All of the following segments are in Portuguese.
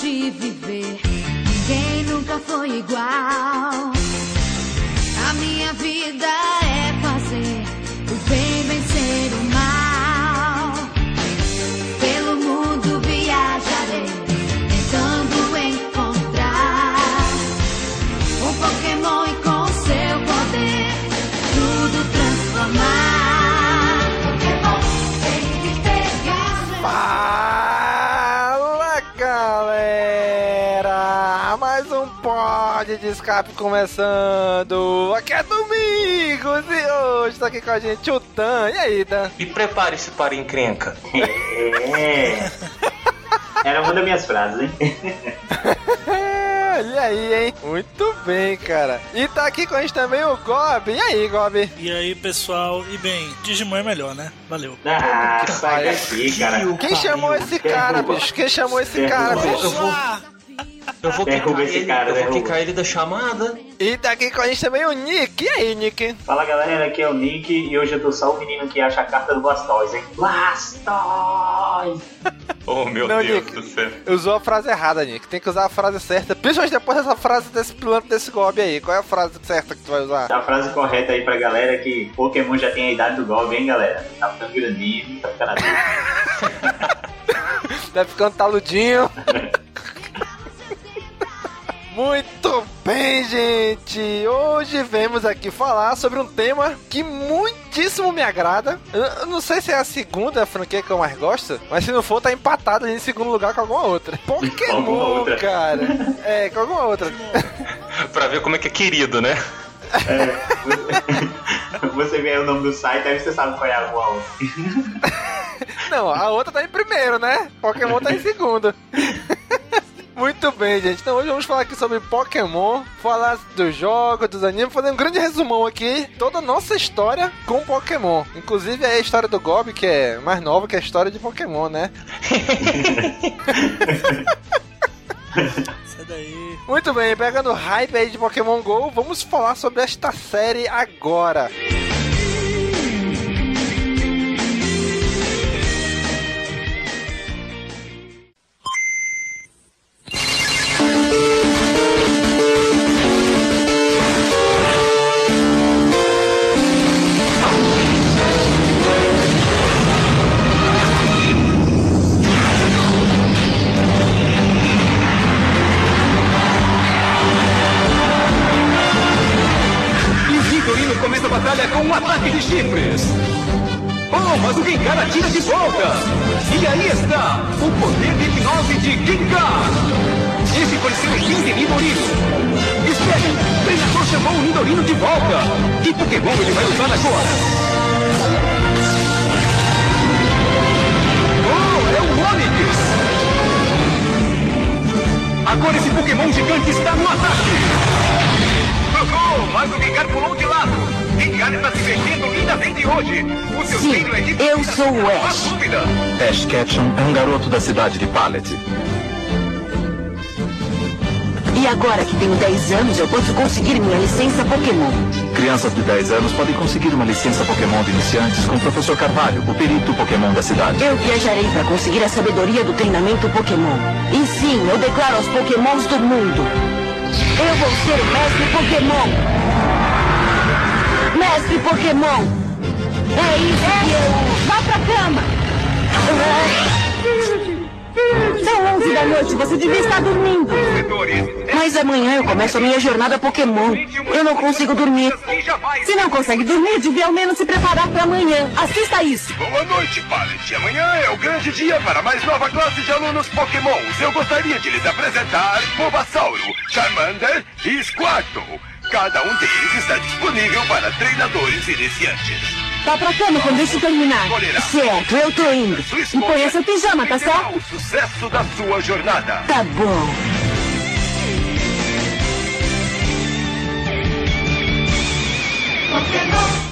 De viver, ninguém nunca foi igual. A minha vida de escape começando! Aqui é Domingos e hoje tá aqui com a gente o Dan. E aí, Dan? E prepare-se para a encrenca. É. Era uma das minhas frases, hein? e aí, hein? Muito bem, cara. E tá aqui com a gente também o Gob. E aí, Gob? E aí, pessoal, e bem, Digimon é melhor, né? Valeu. Ah, sai daqui, cara. Quem chamou esse cara, bicho? Quem chamou esse cara, bicho? Eu vou, eu vou Derruba quicar esse ele, cara, eu vou derruba. quicar ele da chamada. E tá aqui com a gente também o Nick. E aí, Nick? Fala galera, aqui é o Nick e hoje eu tô só o menino que acha a carta do Blastoise, hein? Blastoise! Oh, meu Não, Deus Nick. do céu. Usou a frase errada, Nick. Tem que usar a frase certa. Principalmente depois dessa frase desse pilantra desse Gob aí. Qual é a frase certa que tu vai usar? A frase correta aí pra galera é que Pokémon já tem a idade do Gob, hein, galera? Tá ficando grandinho, tá ficando adulto. Vai ficando taludinho. Muito bem, gente! Hoje vemos aqui falar sobre um tema que muitíssimo me agrada. Eu, não sei se é a segunda franquia que eu mais gosto, mas se não for, tá empatado em segundo lugar com alguma outra. Pokémon, Alguma outra. cara. É, com alguma outra. pra ver como é que é querido, né? Você vê aí o nome do site, aí você sabe qual é a qual. Não, a outra tá em primeiro, né? Pokémon tá em segundo. Muito bem, gente. Então hoje vamos falar aqui sobre Pokémon, falar dos jogos, dos animes, fazer um grande resumão aqui, toda a nossa história com Pokémon. Inclusive é a história do Gob, que é mais nova que a história de Pokémon, né? Sai daí. Muito bem, pegando hype aí de Pokémon GO, vamos falar sobre esta série agora. E de eu sou o Não há Ash. Ash Ketchum é um garoto da cidade de Pallet. agora que tenho 10 anos, eu posso conseguir minha licença Pokémon. Crianças de 10 anos podem conseguir uma licença Pokémon de iniciantes com o professor Carvalho, o perito Pokémon da cidade. Eu viajarei para conseguir a sabedoria do treinamento Pokémon. E sim, eu declaro aos Pokémons do mundo. Eu vou ser o mestre Pokémon. Mestre Pokémon. É isso eu... Vá pra cama. São 11 da noite, você devia estar dormindo. Mas amanhã eu começo a minha jornada Pokémon. Eu não consigo dormir. Se não consegue dormir, devia ao menos se preparar para amanhã. Assista isso. Boa noite, Pallet. Amanhã é o grande dia para mais nova classe de alunos Pokémons. Eu gostaria de lhes apresentar Bulbasauro, Charmander e Squirtle. Cada um deles está disponível para treinadores iniciantes. Vá pra cama quando isso terminar. Certo, eu tô indo. E ponha seu pijama, tá certo? o sucesso da sua jornada. Tá bom.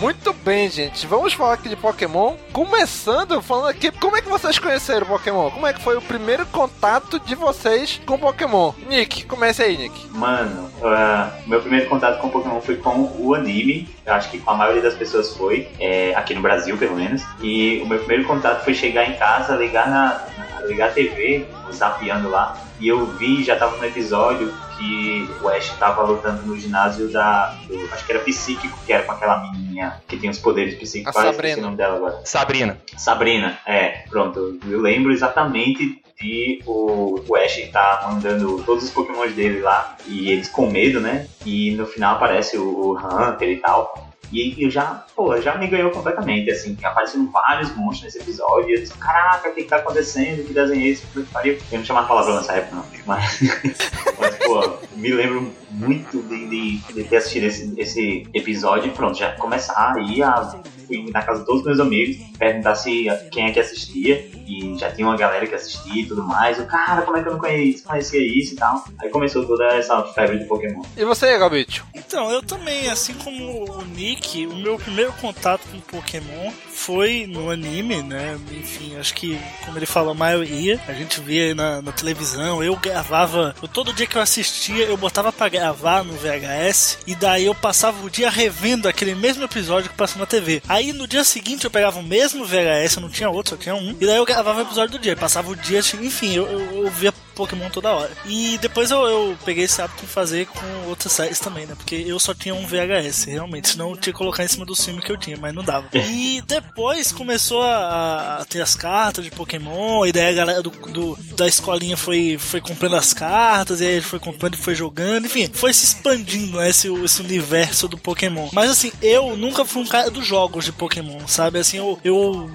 Muito bem, gente. Vamos falar aqui de Pokémon. Começando falando aqui, como é que vocês conheceram Pokémon? Como é que foi o primeiro contato de vocês com Pokémon? Nick, comece aí, Nick. Mano, ah, meu primeiro contato com Pokémon foi com o anime. Eu acho que com a maioria das pessoas foi, é, aqui no Brasil pelo menos. E o meu primeiro contato foi chegar em casa, ligar na, na- ligar a TV, zapeando lá. E eu vi, já tava no episódio que o Ash tava lutando no ginásio da. do- acho que era psíquico, que era com aquela menininha que tem os poderes psíquicos. A esqueci Sabrina. o nome dela agora. Sabrina. Sabrina, é, pronto. Eu lembro exatamente de o, o Ash tá mandando todos os Pokémon dele lá e eles com medo, né? E no final aparece o, o Hunter e tal. E eu já, pô, já me ganhou completamente, assim, aparecendo vários monstros nesse episódio. E eu disse, caraca, o que, que tá acontecendo? Que desenho é? Puta que pariu. Eu não chamava palavrão nessa época, não. Mas, mas pô, me lembro muito de, de, de ter assistido esse, esse episódio e pronto, já começar aí a. Fui na casa de todos os meus amigos, perguntar se quem é que assistia, e já tinha uma galera que assistia e tudo mais. Eu, cara, como é que eu não conhecia, conhecia isso e tal? Aí começou toda essa febre de Pokémon. E você, Galbicho? Então, eu também, assim como o Nick, o meu primeiro contato com Pokémon foi no anime, né? Enfim, acho que, como ele falou, a maioria, a gente via na, na televisão, eu gravava, eu, todo dia que eu assistia, eu botava pra gravar no VHS, e daí eu passava o dia revendo aquele mesmo episódio que passou na TV. Aí no dia seguinte eu pegava o mesmo VHS, eu não tinha outro, só tinha um, e daí eu gravava o episódio do dia, passava o dia, enfim, eu, eu, eu via Pokémon toda hora. E depois eu, eu peguei esse hábito de fazer com outras séries também, né? Porque eu só tinha um VHS, realmente. Senão eu tinha que colocar em cima do filme que eu tinha, mas não dava. E depois começou a, a ter as cartas de Pokémon, e daí a galera do, do- da escolinha foi, foi comprando as cartas, e aí foi comprando e foi jogando, enfim, foi se expandindo né, esse, esse universo do Pokémon. Mas assim, eu nunca fui um cara dos jogos de Pokémon, sabe? Assim, eu, eu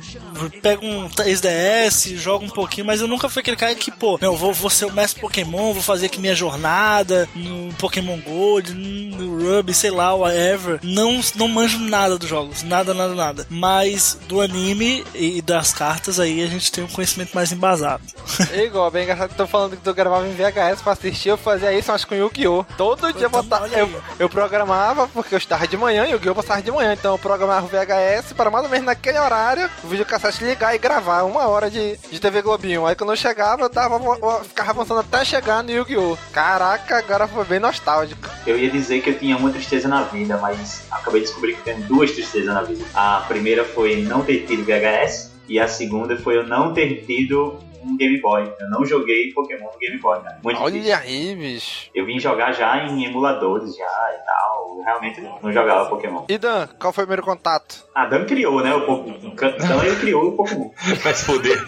pego um 3DS, jogo um pouquinho, mas eu nunca fui aquele cara que, pô, não, vou, vou ser o mestre Pokémon, vou fazer aqui minha jornada no Pokémon Gold, no Ruby, sei lá, whatever. Não, não manjo nada dos jogos, nada, nada, nada. Mas do anime e das cartas aí a gente tem um conhecimento mais embasado. É igual, bem engraçado que tô falando que tu gravava em VHS pra assistir, eu fazia isso, mas com Yu-Gi-Oh! Todo dia eu botava. olha Eu, eu programava, porque eu estava de manhã e o Yu-Gi-Oh! passava de manhã, então eu programava o VHS para mais ou menos naquele horário, o videocassete ligar e gravar uma hora de, de TV Globinho. Aí quando eu chegava, eu dava, eu ficava avançando até chegar no Yu-Gi-Oh! Caraca, agora foi bem nostálgico. Eu ia dizer que eu tinha uma tristeza na vida, mas acabei de descobrir que eu tenho duas tristezas na vida. A primeira foi não ter tido VHS, e a segunda foi eu não ter tido um Game Boy. Eu não joguei Pokémon no Game Boy, cara. Muito. Olha aí, bicho. Eu vim jogar já em emuladores já e tal. Eu realmente não, não jogava Pokémon. E Dan, qual foi o primeiro contato? A Dan criou, né? O Pokémon. Então ele criou o Pokémon. Vai se fuder.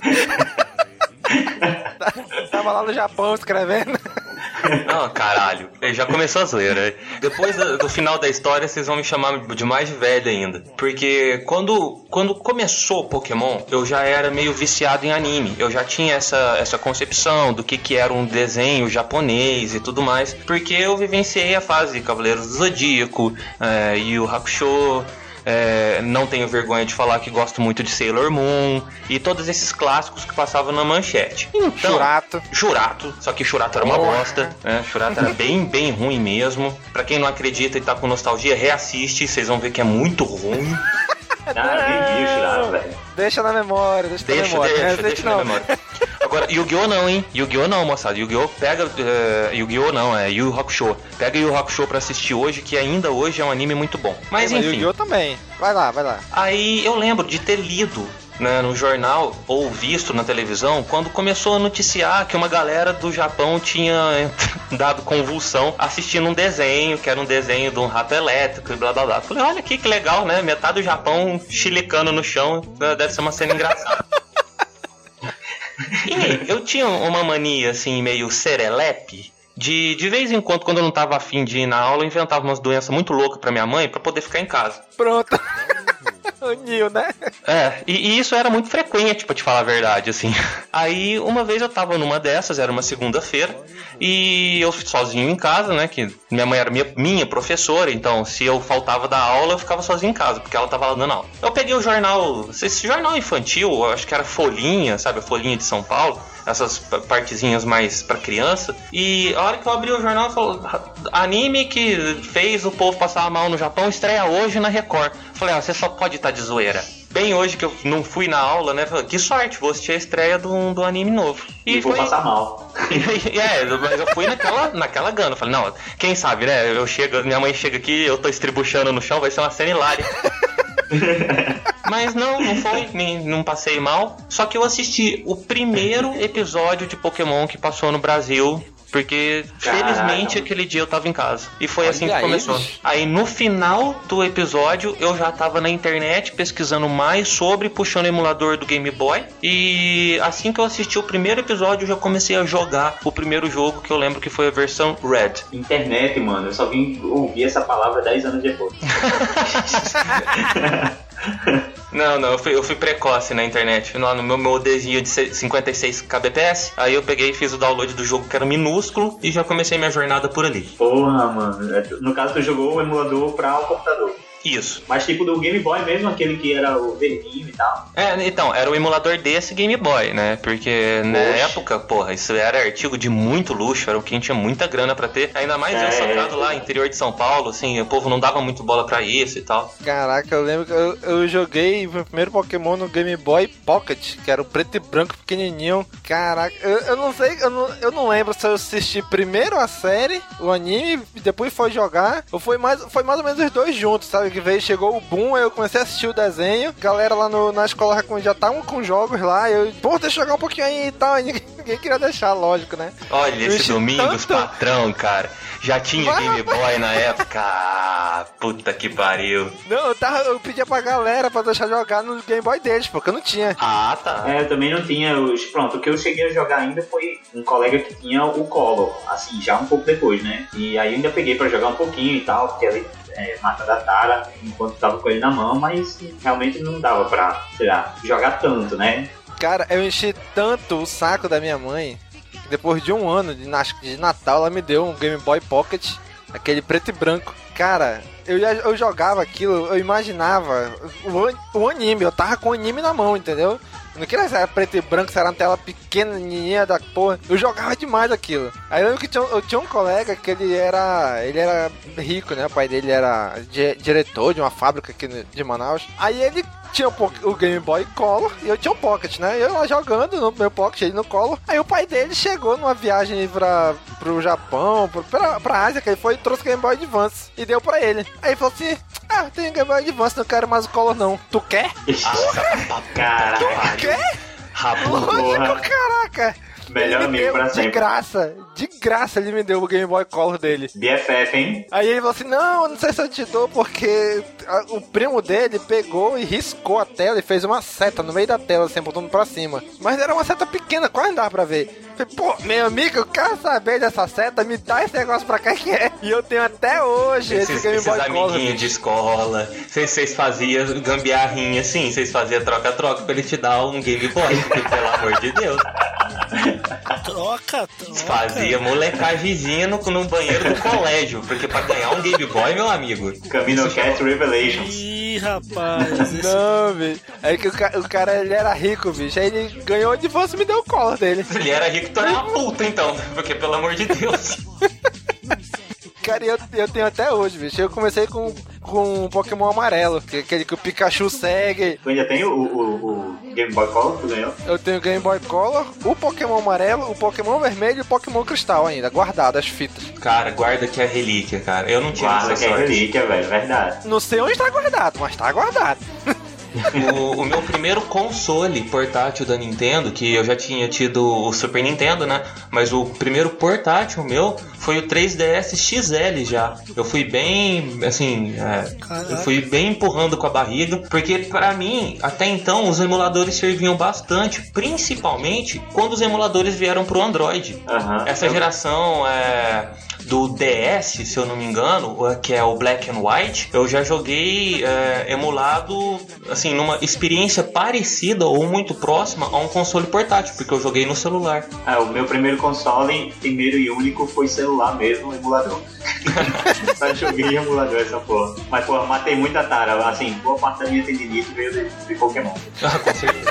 Tava lá no Japão escrevendo. Não, caralho. Já começou a zoeira. Depois do, final da história, vocês vão me chamar de mais velho ainda. Porque quando, quando começou Pokémon, eu já era meio viciado em anime. Eu já tinha essa, essa concepção do que, que era um desenho japonês e tudo mais. Porque eu vivenciei a fase Cavaleiros do Zodíaco, é, Yu Hakusho, é, não tenho vergonha de falar que gosto muito de Sailor Moon e todos esses clássicos que passavam na manchete. Então, Churato. Churato, só que Churato era uma bosta, né? Churato era bem, bem ruim mesmo. Pra quem não acredita e tá com nostalgia, reassiste, vocês vão ver que é muito ruim. Cara, nem vi o Churato, velho. Deixa na memória, deixa, na Deixa, memória. deixa, Não deixa resiste na não. memória. Agora, Yu-Gi-Oh! não, hein? Yu-Gi-Oh! não, moçada. Yu-Gi-Oh! pega. eh, Yu-Gi-Oh! não, é Yu Hakusho. Pega Yu Hakusho pra assistir hoje, que ainda hoje é um anime muito bom. Mas Mas enfim. Yu-Gi-Oh! também. Vai lá, vai lá. Aí eu lembro de ter lido né, no jornal ou visto na televisão quando começou a noticiar que uma galera do Japão tinha dado convulsão assistindo um desenho, que era um desenho de um rato elétrico e blá blá blá. Falei, olha aqui que legal, né? Metade do Japão chilicando no chão, né, deve ser uma cena engraçada. E eu tinha uma mania, assim, meio serelepe. De, de vez em quando, quando eu não tava afim de ir na aula, eu inventava umas doenças muito loucas pra minha mãe pra poder ficar em casa. Pronto. O né? É, e, e isso era muito frequente, pra te falar a verdade, assim. Aí, uma vez eu tava numa dessas, era uma segunda-feira, e eu sozinho em casa, né, que minha mãe era minha, minha professora, então se eu faltava da aula, eu ficava sozinho em casa, porque ela tava lá dando aula. Eu peguei o jornal, esse jornal infantil, acho que era Folhinha, sabe, a Folhinha de São Paulo, essas pa- partezinhas mais pra criança. E a hora que eu abri o jornal, falou: anime que fez o povo passar mal no Japão estreia hoje na Record. Falei, ah, você só pode estar de zoeira. Bem hoje que eu não fui na aula, né? Falei, que sorte, vou assistir a estreia do, do anime novo. E, vou passar mal. é, mas eu fui naquela, naquela gana. Falei, não, quem sabe, né? Eu chego, minha mãe chega aqui, eu tô estribuchando no chão, vai ser uma cena hilária. Mas não, não foi, nem, não passei mal. Só que eu assisti o primeiro episódio de Pokémon que passou no Brasil. Porque, Caraca. felizmente, aquele dia eu tava em casa. E foi Olha assim que aí, começou. bicho. Aí, no final do episódio, eu já tava na internet pesquisando mais sobre, puxando o emulador do Game Boy. E assim que eu assisti o primeiro episódio, eu já comecei a jogar o primeiro jogo, que eu lembro que foi a versão Red. Internet, mano, eu só vim ouvir essa palavra 10 anos depois. Não, não, eu fui, eu fui precoce na internet. No meu modzinho de 56 kbps, aí eu peguei e fiz o download do jogo que era minúsculo e já comecei minha jornada por ali. Porra, mano. É, No caso, tu jogou o emulador pra o computador. Isso. Mas tipo do Game Boy mesmo, aquele que era o verdinho e tal. É, então, era o emulador desse Game Boy, né? Porque na Oxe. época, porra, isso era artigo de muito luxo, era o que tinha muita grana pra ter. Ainda mais eu É. socado lá, interior de São Paulo, assim, o povo não dava muito bola pra isso e tal. Caraca, eu lembro que eu, eu joguei o meu primeiro Pokémon no Game Boy Pocket, que era o preto e branco pequenininho. Caraca, eu, eu não sei, eu não, eu não lembro se eu assisti primeiro a série, o anime, e depois foi jogar, ou foi mais, foi mais ou menos os dois juntos, sabe? Que veio, chegou o boom, aí eu comecei a assistir o desenho, galera lá no- na escola já- já estavam com jogos lá, eu, pô, deixa eu jogar um pouquinho aí e tal, e ninguém, ninguém queria deixar, lógico, né? Olha, Eu esse Domingos, tanto- patrão, cara. Já tinha Vai, Game Boy na época. Ah, puta que pariu. Não, eu, tava, eu pedia pra galera pra deixar jogar no Game Boy deles, porque eu não tinha. Ah, tá. É, eu também não tinha os. Pronto, o que eu cheguei a jogar ainda foi um colega que tinha o Color, assim, já um pouco depois, né? E aí eu ainda peguei pra jogar um pouquinho e tal, porque ele é, mata da Tara enquanto tava com ele na mão, mas realmente não dava pra, sei lá, jogar tanto, né? Cara, eu enchi tanto o saco da minha mãe depois de um ano de, de Natal ela me deu um Game Boy Pocket, aquele preto e branco. Cara, eu, eu jogava aquilo, eu imaginava o, o anime, eu tava com o anime na mão, entendeu? Não se era preto e branco, era uma tela pequenininha da porra. Eu jogava demais aquilo. Aí eu lembro que tinha, um- eu tinha um colega que ele era. Ele era rico, né? O pai dele era di- diretor de uma fábrica aqui de Manaus. Aí ele tinha o, Game Boy Color e eu tinha o Pocket, né? Eu lá jogando no meu Pocket, ele no Color. Aí o pai dele chegou numa viagem pra, pro Japão, pra, pra Ásia, que ele foi e trouxe o Game Boy Advance e deu pra ele. Aí ele falou assim: Ah, tem Game Boy Advance, não quero mais o Color não. Tu quer? Caraca, Quer? Rabo. Lógico, caraca! Melhor amigo deu pra de sempre. graça, de graça ele me deu o Game Boy Color dele. BFF, hein? Aí ele falou assim: Não, não sei se eu te dou, porque o primo dele pegou e riscou a tela e fez uma seta no meio da tela, assim, apontando pra cima. Mas era uma seta pequena, quase não dava pra ver. Falei, pô, meu amigo, eu quero saber dessa seta, me dá esse negócio pra cá que é. E eu tenho até hoje esse Esses, Game esses Boy Color. amiguinhos de escola, vocês vocês faziam gambiarrinha assim, vocês faziam troca-troca pra ele te dar um Game Boy, porque, pelo amor de Deus. Troca, troca. Fazia molecagemzinha no, no banheiro do colégio, porque pra ganhar um Game Boy, meu amigo. Camino Cat Revelations. Ih, rapaz. esse- Não, bicho. Aí que o, ca- o cara ele era rico, bicho. Aí ele ganhou de você e me deu o color dele. Ele era rico, tu era uma puta então, porque pelo amor de Deus. Cara, eu, eu tenho até hoje, bicho. Eu comecei com, com o Pokémon amarelo, que é aquele que o Pikachu segue. Tu ainda tem o, o, o Game Boy Color que tu ganhou? Eu tenho o Game Boy Color, o Pokémon amarelo, o Pokémon vermelho e o Pokémon cristal ainda, guardado as fitas. Cara, guarda que é relíquia, cara. Eu não tive Guarda que é relíquia, velho, verdade. Não sei onde tá guardado, mas tá guardado. O, o meu primeiro console portátil da Nintendo, que eu já tinha tido o Super Nintendo, né? Mas o primeiro portátil meu foi o 3DS XL já. Eu fui bem, assim, é, eu fui bem empurrando com a barriga, porque pra mim, até então, os emuladores serviam bastante, principalmente quando os emuladores vieram pro Android. Aham. Essa geração é, do DS, se eu não me engano, que é o Black and White, eu já joguei é, emulado, assim, numa experiência parecida ou muito próxima a um console portátil, porque eu joguei no celular. Ah, o meu primeiro console, primeiro e único, foi celular mesmo, emulador. Só joguei em emulador essa porra. Mas, porra, matei muita tara. Assim, boa parte da minha tendinite veio de, de Pokémon. Ah, com certeza.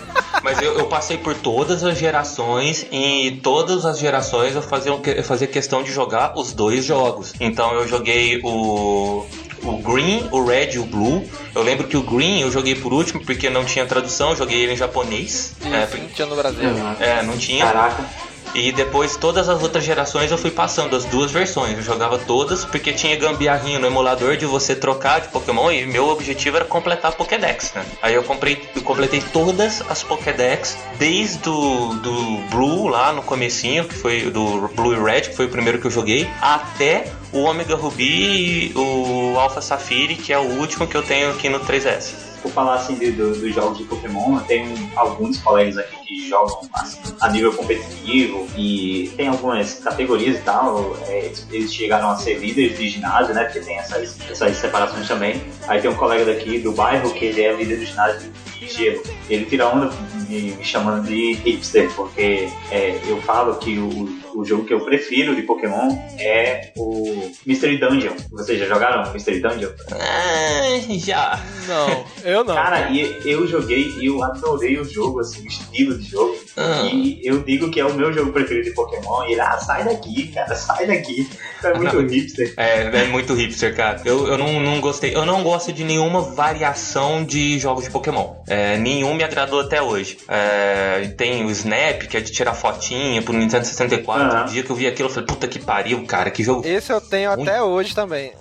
Mas eu, eu passei por todas as gerações e todas as gerações eu fazia, eu fazia questão de jogar os dois jogos. Então eu joguei o o Green, o Red e o Blue. Eu lembro que o Green eu joguei por último porque não tinha tradução, eu joguei ele em japonês. É, Isso, não tinha no Brasil. é, não tinha. Caraca. E depois, todas as outras gerações, eu fui passando as duas versões. Eu jogava todas, porque tinha gambiarrinho no emulador de você trocar de Pokémon. E meu objetivo era completar a Pokédex, né? Aí eu, comprei, eu completei todas as Pokédex, desde o do Blue, lá no comecinho, que foi do Blue e Red, que foi o primeiro que eu joguei, até o Omega Ruby e o Alpha Sapphire, que é o último que eu tenho aqui no 3S. Por falar assim de- do- dos jogos de Pokémon, eu tenho alguns colegas aqui que jogam assim, a nível competitivo e tem algumas categorias e tal. é, eles chegaram a ser líderes de ginásio, né? Porque tem essas, essas separações também. Aí tem um colega daqui do bairro que ele é líder do ginásio de gelo. Ele tira onda me, me chamando de hipster, porque é, eu falo que o, o jogo que eu prefiro de Pokémon é o Mystery Dungeon. Vocês já jogaram Mystery Dungeon? Ah, já. Não, eu não. Cara, e eu joguei e eu adorei o jogo, assim, o estilo de jogo. Ah. E eu digo que é o meu jogo preferido de Pokémon. E ele, ah, sai daqui, cara, sai daqui. É muito hipster. É, é muito hipster, cara. Eu, eu não, não gostei. Eu não gosto de nenhuma variação de jogos de Pokémon. É, nenhum me agradou até hoje. É, tem o Snap, que é de tirar fotinha pro Nintendo 64. Aham. O dia que eu vi aquilo, eu falei, puta que pariu, cara, que jogo. Esse eu tenho até hoje também.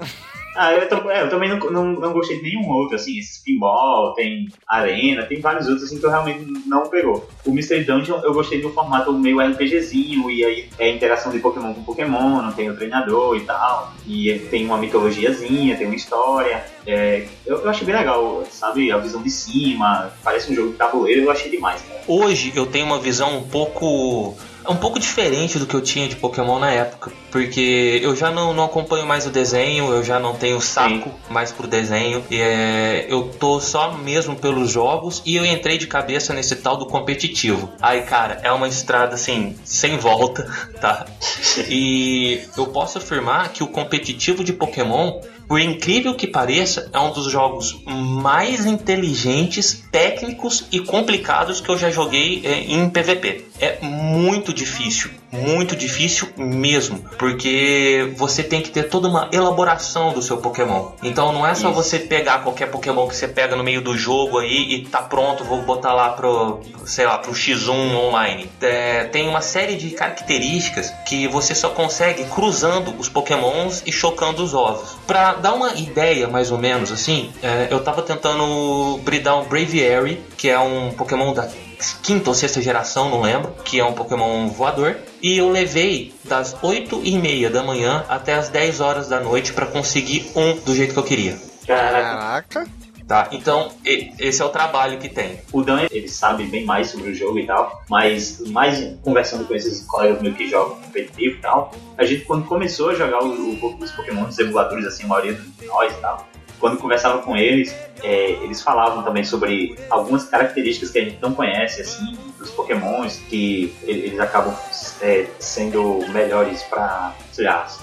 Ah, eu, tam- é, eu também não, não, não gostei de nenhum outro, assim, esse pinball, tem arena, tem vários outros, assim, que eu realmente não pegou. O Mystery Dungeon, eu gostei do formato meio RPGzinho, e aí é interação de Pokémon com Pokémon, não tem o treinador e tal, e tem uma mitologiazinha, tem uma história. É, eu, eu achei bem legal, sabe, a visão de cima, parece um jogo de tabuleiro, eu achei demais, cara. Hoje eu tenho uma visão um pouco. Um pouco diferente do que eu tinha de Pokémon na época. Porque eu já não, não acompanho mais o desenho, eu já não tenho saco mais pro desenho. E, é, eu tô só mesmo pelos jogos e eu entrei de cabeça nesse tal do competitivo. Aí, cara, é uma estrada assim, sem volta, tá? E eu posso afirmar que o competitivo de Pokémon, por incrível que pareça, é um dos jogos mais inteligentes, técnicos e complicados que eu já joguei é, em PVP. É muito difícil, muito difícil mesmo, porque você tem que ter toda uma elaboração do seu Pokémon. Então não é só Isso. você pegar qualquer Pokémon que você pega no meio do jogo aí e tá pronto, vou botar lá pro, sei lá, pro X1 online. É, tem uma série de características que você só consegue cruzando os Pokémons e chocando os ovos. Pra dar uma ideia, mais ou menos assim, é, eu tava tentando bridar um Braviary, que é um Pokémon da quinta ou sexta geração, não lembro, que é um Pokémon voador. E eu levei das 8 e meia da manhã até as 10 horas da noite pra conseguir um do jeito que eu queria. Caraca. Caraca. Tá, então e- esse é o trabalho que tem. O Dan, ele sabe bem mais sobre o jogo e tal, mas mais conversando com esses colegas meus que jogam competitivo e tal, a gente quando começou a jogar o, o, os Pokémon dos emuladores, assim, a maioria de nós e tal, quando conversava com eles, é, eles falavam também sobre algumas características que a gente não conhece, assim, dos pokémons, que ele- eles acabam é, sendo melhores lá,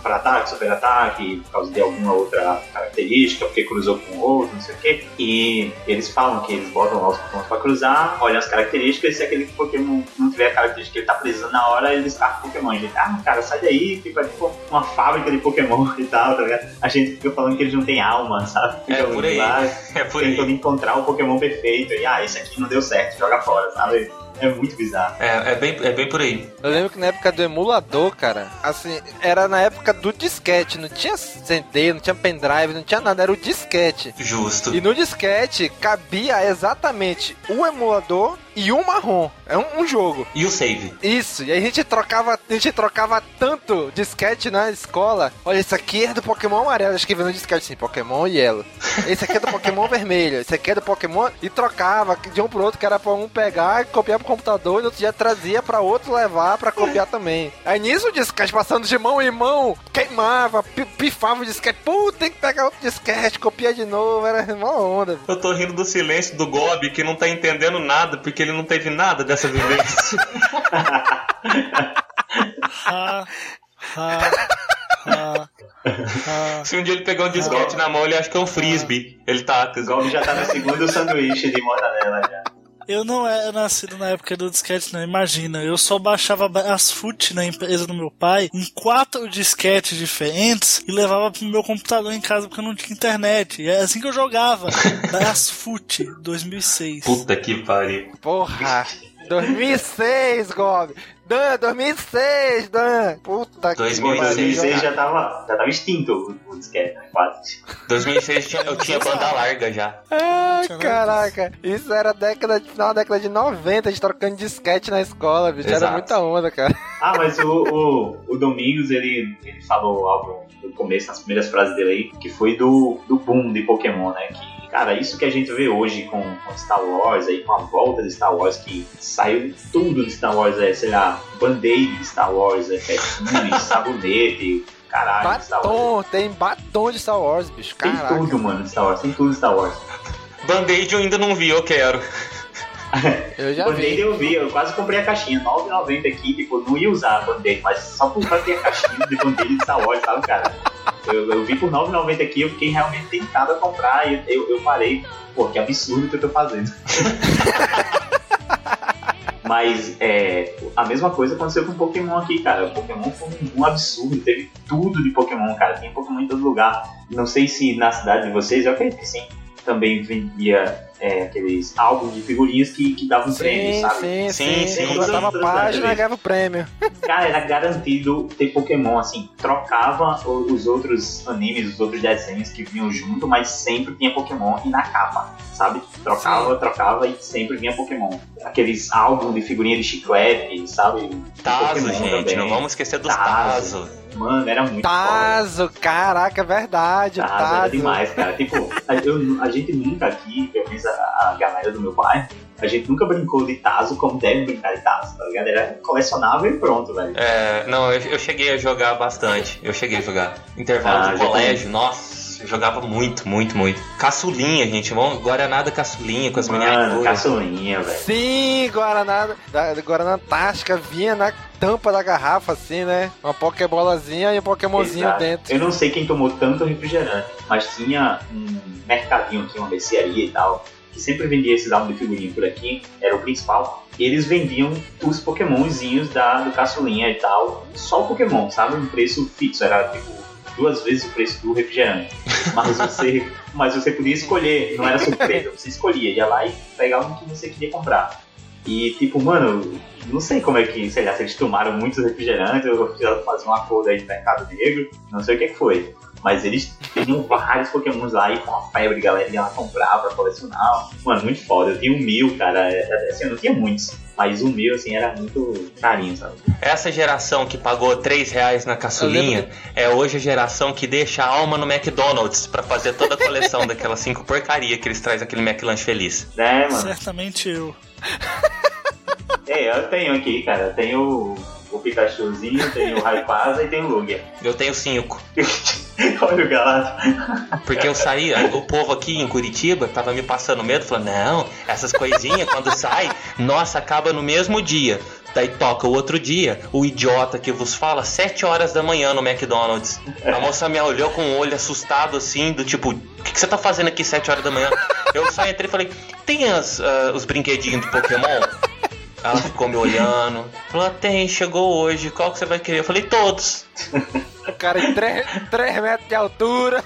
pra ataque, super ataque, por causa de alguma outra característica, porque cruzou com outro, não sei o quê. E eles falam que eles botam lá os pokémons pra cruzar, olham as características, e se aquele pokémon não tiver a característica que ele tá precisando na hora, eles descartam o pokémon. A gente, ah, cara, sai daí, fica tipo uma fábrica de pokémon e tal, tá ligado? A gente fica falando que eles não têm alma, sabe? Fica É por aí. lá, É por tentando aí. encontrar o Pokémon perfeito. E ah, esse aqui não deu certo, joga fora, sabe? É muito bizarro. É, é, bem, é bem por aí. Eu lembro que na época do emulador, cara, assim, era na época do disquete, não tinha CD, não tinha pendrive, não tinha nada, era o disquete. Justo. E no disquete cabia exatamente o emulador e o marrom. É um, um jogo. E o save? Isso, e aí a gente trocava, a gente trocava tanto disquete na escola. Olha, esse aqui é do Pokémon amarelo, eu escrevi no disquete assim, Pokémon yellow. Esse aqui é do Pokémon vermelho, esse aqui é do Pokémon e trocava de um pro outro, que era pra um pegar e copiar pro computador, e no outro dia trazia pra outro levar pra copiar também. Aí nisso o disquete passando de mão em mão, queimava, pi- pifava o disquete, pô, tem que pegar outro disquete, copiar de novo, era uma onda. Eu tô rindo do silêncio do Gob, que não tá entendendo nada, porque ele não teve nada dessa vivência. Ha, ha, ha, ha. Se um dia ele pegar um disquete na mão, ele acha que é um frisbee. Ele taca. O Gob já tá no segundo sanduíche de mortadela já. Eu não era nascido na época do disquete, não. Imagina, eu só baixava as FUT na empresa do meu pai em quatro disquetes diferentes e levava pro meu computador em casa porque eu não tinha internet. E é assim que eu jogava. Das FUT 2006. Puta que pariu. Porra! 2006, Gob! Dan, 2006, Dan! Puta que 2006, Em 2006 pariu. já tava, já tava extinto o, o disquete, né? Quase. 2006 tinha- eu tinha banda larga já. Nada caraca. Isso era década, final da década de 90, a gente trocando disquete na escola, bicho. Era Exato. muita onda, cara. Ah, mas o, o, o Domingos, ele, ele falou algo no começo, nas primeiras frases dele aí, que foi do, do boom de Pokémon, né? Que, cara, isso que a gente vê hoje com, com Star Wars, aí, com a volta de Star Wars, que saiu tudo de Star Wars, é, sei lá, band-aid de Star Wars, é perfume, sabonete, caralho, de Star Wars. Batom, tem batom de Star Wars, bicho. Tem Caraca. tudo, mano, de Star Wars, tem tudo de Star Wars. Band-aid eu ainda não vi, eu quero. Eu já Band-Aid vi. eu vi, eu quase comprei a caixinha, 9,90 aqui, tipo, não ia usar a Band-Aid, mas só por ter a caixinha de Band-Aid de Star Wars, sabe, cara? Eu, eu vi por 9,90 aqui, eu fiquei realmente tentado a comprar e eu, eu parei, pô, que absurdo que eu tô fazendo. Mas é, a mesma coisa aconteceu com o Pokémon aqui, cara. O Pokémon foi um, um absurdo, teve tudo de Pokémon, cara. Tem Pokémon em todo lugar. Não sei se na cidade de vocês, eu acredito que sim, também vendia é, aqueles álbuns de figurinhas que, que davam prêmio, Sim, sabe? sim, Sim, sim, sim. sim. Botava página e ganhava o prêmio. Cara, era garantido ter Pokémon, assim, trocava os outros animes, os outros desenhos que vinham junto, mas sempre tinha Pokémon e na capa, sabe? Trocava, trocava e sempre vinha Pokémon. Aqueles álbuns de figurinha de chiclete, sabe? Tazo, gente, também. não vamos esquecer dos Tazo. Tazo. Mano, era muito foda. Tazo, caraca, é verdade. Tazo era Tazo. demais, cara. Tipo, a, eu- a gente nunca aqui, pelo menos a, a galera do meu bairro, a gente nunca brincou de Tazo como deve brincar de Tazo, tá ligado? Era colecionável e pronto, velho. É, não, eu, eu cheguei a jogar bastante. Eu cheguei a jogar. Intervalo Ah, do já colégio, nossa, jogava muito, muito, muito. Caçulinha, gente, vamos, Guaraná caçulinha com as miniaturas. caçulinha, velho. Sim, Guaraná, da, Guaraná Antártica vinha na tampa da garrafa, assim, né? Uma pokebolazinha e um pokémonzinho Exato. dentro. Eu não sei quem tomou tanto refrigerante, mas tinha um mercadinho aqui, uma mercearia e tal, que sempre vendia esses álbuns de figurinha por aqui, era o principal. E eles vendiam os pokémonzinhos da, do caçulinha e tal, só o pokémon, sabe? Um preço fixo, era tipo duas vezes o preço do refrigerante. Mas você, mas você podia escolher, não era surpresa, você escolhia, ia lá e pegava o que você queria comprar. E tipo, mano, não sei como é que, sei lá, se eles tomaram muitos refrigerantes, ou fizeram fazer um acordo aí de mercado negro, não sei o que, que foi. Mas eles tinham vários pokémons lá e com uma febre, galera ia lá comprar pra colecionar. Mano, muito foda. Eu tinha um mil, cara. é, Assim, eu não tinha muitos, mas um mil, assim, era muito carinho, sabe? Essa geração que pagou 3 reais na caçulinha é hoje a geração que deixa a alma no McDonald's pra fazer toda a coleção daquelas cinco porcaria que eles trazem aquele McLanche feliz. Né, mano? Certamente eu. É, eu tenho aqui, cara. Tenho o Pikachuzinho, tenho o Rayquaza e tenho o Lugia. Eu tenho cinco. Olha o galado. Porque eu saí, aí o povo aqui em Curitiba tava me passando medo, falando, não, essas coisinhas quando sai, nossa, acaba no mesmo dia. Daí toca o outro dia, o idiota que vos fala, 7 horas da manhã no McDonald's. A moça me olhou com o olho assustado assim, do tipo, o que, que você tá fazendo aqui 7 horas da manhã? Eu só entrei e falei, tem as, ah, os brinquedinhos de Pokémon? Ela ficou me olhando, falou, tem, chegou hoje, qual que você vai querer? Eu falei, todos. O cara em 3 metros de altura.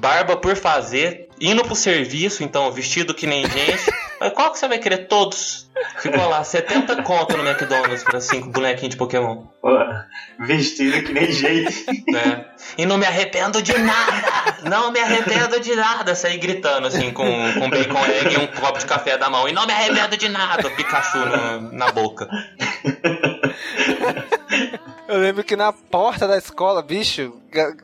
Barba por fazer, indo pro serviço, então, vestido que nem gente. Mas qual que você vai querer? Todos. Ficou lá, 70 conto no McDonald's pra cinco bonequinhos de Pokémon. Pô, vestido que nem gente. né? E não me arrependo de nada! Não me arrependo de nada! Saí gritando assim com, com bacon egg e um copo de café da mão. E não me arrependo de nada! Pikachu no- na boca. Eu lembro que na porta da escola, bicho,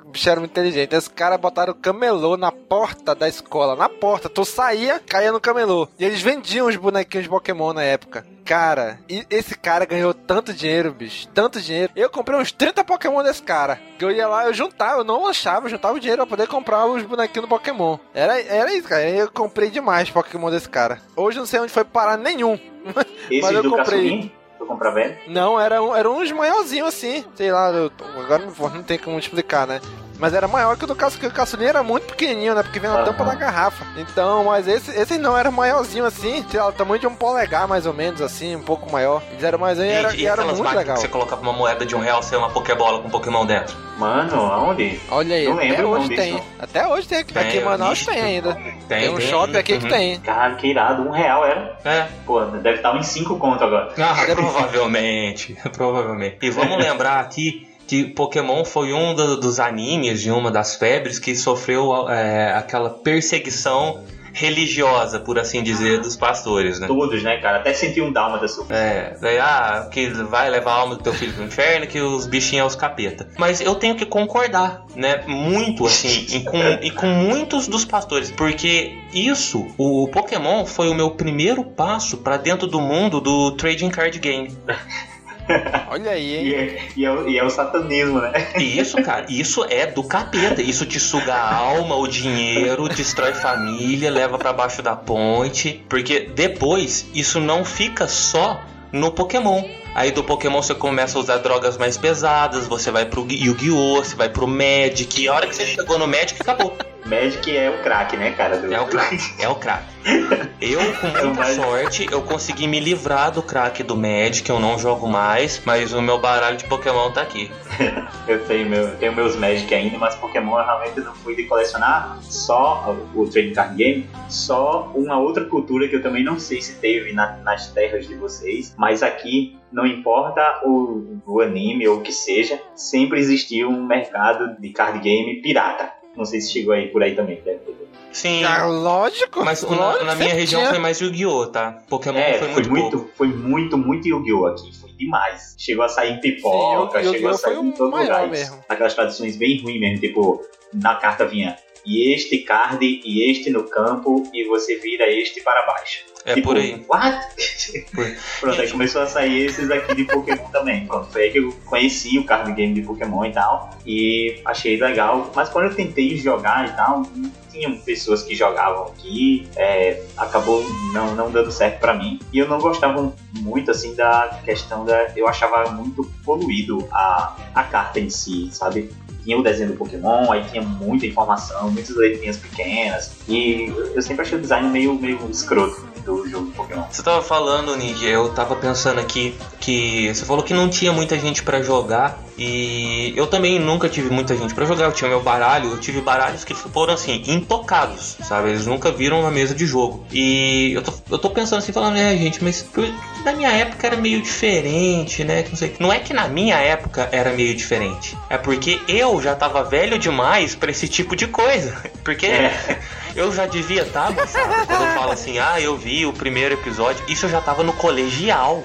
bicho era muito inteligente. Os caras botaram camelô na porta da escola. Na porta. Tu saía, caía no camelô. E eles vendiam os bonequinhos de Pokémon na época. Cara, e esse cara ganhou tanto dinheiro, bicho. Tanto dinheiro. Eu comprei uns 30 Pokémon desse cara. Que eu ia lá, eu juntava, eu não lanchava, eu juntava o dinheiro pra poder comprar os bonequinhos do Pokémon. Era, era isso, cara. Eu comprei demais Pokémon desse cara. Hoje eu não sei onde foi parar nenhum. Esse Mas eu comprei. caçulinho, tu comprava ele? Não, era, um, era uns maiorzinhos assim. Sei lá, eu, agora não, não tem como explicar, né? Mas era maior que o do caçulinho. O caçulinho era muito pequenininho, né? Porque vem na Aham. tampa da garrafa. Então, mas esse, esse não era maiorzinho assim. Sei lá, o tamanho de um polegar mais ou menos, assim, um pouco maior. Eles eram mais e era, e e era muito legal. que você colocava uma moeda de um real, você é uma Pokébola com Pokémon dentro. Mano, aonde? Olha aí, Não até lembro hoje tem. disso. Até hoje tem aqui, Tem, aqui em Manaus tem ainda. Tem, Tem um tem, shopping aqui que uhum. tem. Cara, que irado. Um real era. É. Pô, deve estar uns 5 conto agora. Ah, provavelmente. provavelmente. E vamos lembrar aqui que Pokémon foi um do- dos animes de uma das febres que sofreu é, aquela perseguição religiosa, por assim dizer, dos pastores, né? Todos, né, cara? Até senti um dálmata super. É, daí, ah, que vai levar a alma do teu filho pro inferno, que os bichinhos é os capeta. Mas eu tenho que concordar, né? Muito, assim, e com, e com muitos dos pastores. Porque isso, o Pokémon foi o meu primeiro passo pra dentro do mundo do trading card game. Olha aí, hein? E é, e, é, o- e é o satanismo, né? Isso, cara, isso é do capeta. Isso te suga a alma, o dinheiro, destrói família, leva pra baixo da ponte. Porque depois isso não fica só no Pokémon. Aí do Pokémon você começa a usar drogas mais pesadas, você vai pro Yu-Gi-Oh!, você vai pro Magic. E a hora que você chegou no Magic, acabou. Magic é o craque, né, cara? Do... É o crack, é o crack. Eu, com É muita sorte, eu consegui me livrar do crack do Magic, eu não jogo mais, mas o meu baralho de Pokémon tá aqui. Eu tenho, meu, tenho meus Magic ainda, mas Pokémon eu realmente não fui de colecionar só o Trading Card Game, só uma outra cultura que eu também não sei se teve na- nas terras de vocês, mas aqui, não importa o, o anime ou o que seja, sempre existiu um mercado de card game pirata. Não sei se chegou aí por aí também, deve ter. Sim. Ah, lógico. Mas o- na, lógico, na minha região tinha. foi mais Yu-Gi-Oh, tá? Pokémon É, foi foi muito, muito, pouco. foi muito, muito Yu-Gi-Oh! aqui. Foi demais. Chegou a sair em pipoca, Sim, chegou a sair foi em o todos os maior lugares. mesmo. Aquelas traduções bem ruins mesmo, tipo, na carta vinha e este card e este no campo e você vira este para baixo. É Tipo, por aí. What? Por- Pronto, aí começou a sair esses aqui de Pokémon também. Pronto, foi aí que eu conheci o card game de Pokémon e tal. E achei legal. Mas quando eu tentei jogar e tal, tinham pessoas que jogavam aqui. é, acabou não, não dando certo pra mim. E eu não gostava muito assim da questão da. Eu achava muito poluído a, a carta em si, sabe? Tinha o desenho do Pokémon, aí tinha muita informação, muitas letrinhas pequenas. E eu sempre achei o design meio, meio escroto do jogo Pokémon. Você tava falando, Nick, eu tava pensando aqui que você falou que não tinha muita gente pra jogar e eu também nunca tive muita gente pra jogar. Eu tinha meu baralho, eu tive baralhos que foram assim, intocados, sabe? Eles nunca viram uma mesa de jogo. E eu tô, eu tô pensando assim, falando, é, gente, mas na minha época era meio diferente, né? Não, sei. não é que na minha época era meio diferente, é porque eu já tava velho demais pra esse tipo de coisa. Porque É. eu já devia estar, moçada, quando eu falo assim, ah, eu vi o primeiro episódio, isso eu já tava no colegial.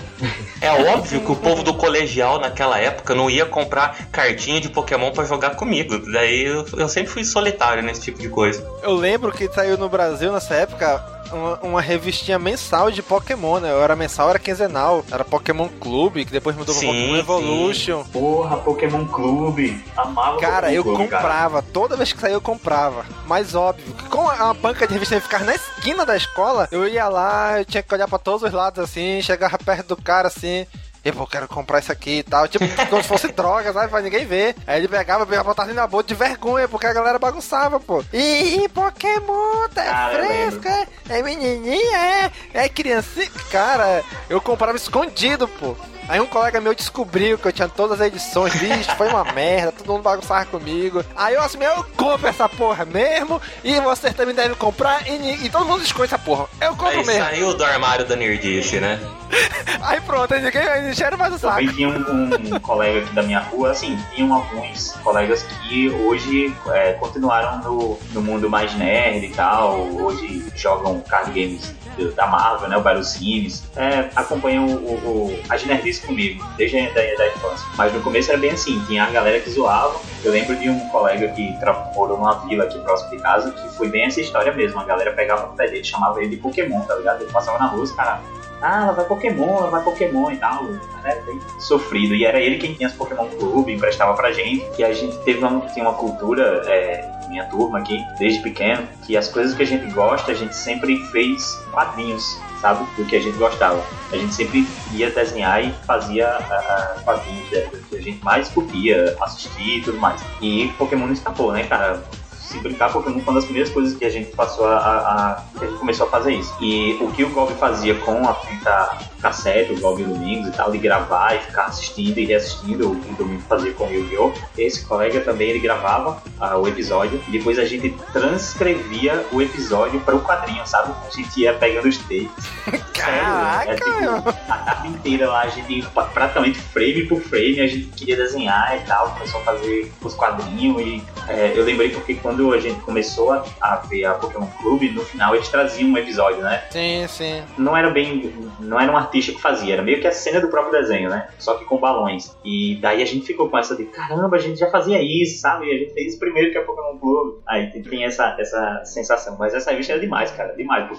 É óbvio que o povo do colegial naquela época não ia comprar cartinha de Pokémon pra jogar comigo. Daí eu, eu sempre fui solitário nesse tipo de coisa. Eu lembro que saiu no Brasil nessa época uma, uma revistinha mensal de Pokémon, né? Eu era mensal, era quinzenal. Era Pokémon Clube, que depois mudou pra Sim, Pokémon Evolution. Porra, Pokémon Clube. Amava Cara, Pokémon eu Clube, cara. comprava. Toda vez que saía eu comprava. Mas óbvio, que com a, a banca de revista ficar na esquina da escola, eu ia lá, eu tinha que olhar pra todos os lados assim, chegava perto do cara assim. Eu quero comprar isso aqui e tal. Tipo, como se fosse droga, sabe? Pra ninguém ver. Aí ele pegava, pegava, botava ali na boca de vergonha, porque a galera bagunçava, pô. Ih, Pokémon, tá Cara, eu fresco, é, é menininha, é, é criancinha. Cara, eu comprava escondido, pô. Aí um colega meu descobriu que eu tinha todas as edições, bicho, foi uma merda, todo mundo bagunçava comigo. Aí eu assim, eu compro essa porra mesmo, e você também deve comprar, e, e todo mundo esconde essa porra. Eu compro Aí mesmo. saiu do armário da Nerdice, né? Aí pronto, aí ninguém aí encheram mais o saco. Também tinha um, um colega aqui da minha rua, assim, tinham alguns colegas que hoje é, continuaram no, no mundo mais nerd e tal, hoje jogam card games da Marvel, né, o Battle Sims, é, acompanham o, o, as nerdices comigo, desde a da, da infância. Mas no começo era bem assim, tinha a galera que zoava, eu lembro de um colega que morou numa vila aqui próximo de casa, que foi bem essa história mesmo, a galera pegava no pé dele, chamava ele de Pokémon, tá ligado? Ele passava na rua, os caras ah, ela vai Pokémon, ela vai Pokémon e tal. Era bem sofrido. E era ele quem tinha as Pokémon Clube, emprestava pra gente. E a gente teve uma, tinha uma cultura, é, minha turma aqui, desde pequeno, que as coisas que a gente gosta, a gente sempre fez quadrinhos, sabe? Do que a gente gostava. A gente sempre ia desenhar e fazia a, a quadrinhos do que a gente mais curtia, assistir e tudo mais. E Pokémon escapou, né, cara? Se brincar, Pokémon foi uma das primeiras coisas que a gente passou a, a- a- a gente começou a fazer isso. E o que o Gob fazia com a fita cassete, o Gob Domingos e tal, de gravar e ficar assistindo e reassistindo o que o Domingo fazia com o Yu-Gi-Oh! Esse colega também ele gravava ah, o episódio e depois a gente transcrevia o episódio para o quadrinho, sabe? A gente ia pegando os takes. Caraca, é, tipo, a tarde inteira lá, a gente praticamente frame por frame, a gente queria desenhar e tal, começou a fazer os quadrinhos e é, eu lembrei porque quando a gente começou a, a ver a Pokémon Clube, no final eles traziam um episódio, né? Sim, sim. Não era bem, não era um artista que fazia, era meio que a cena do próprio desenho, né? Só que com balões. E daí a gente ficou com essa de, caramba, a gente já fazia isso, sabe? A gente fez isso primeiro que a Pokémon Clube. Aí tem- essa, essa sensação, mas essa revista era demais, cara, demais.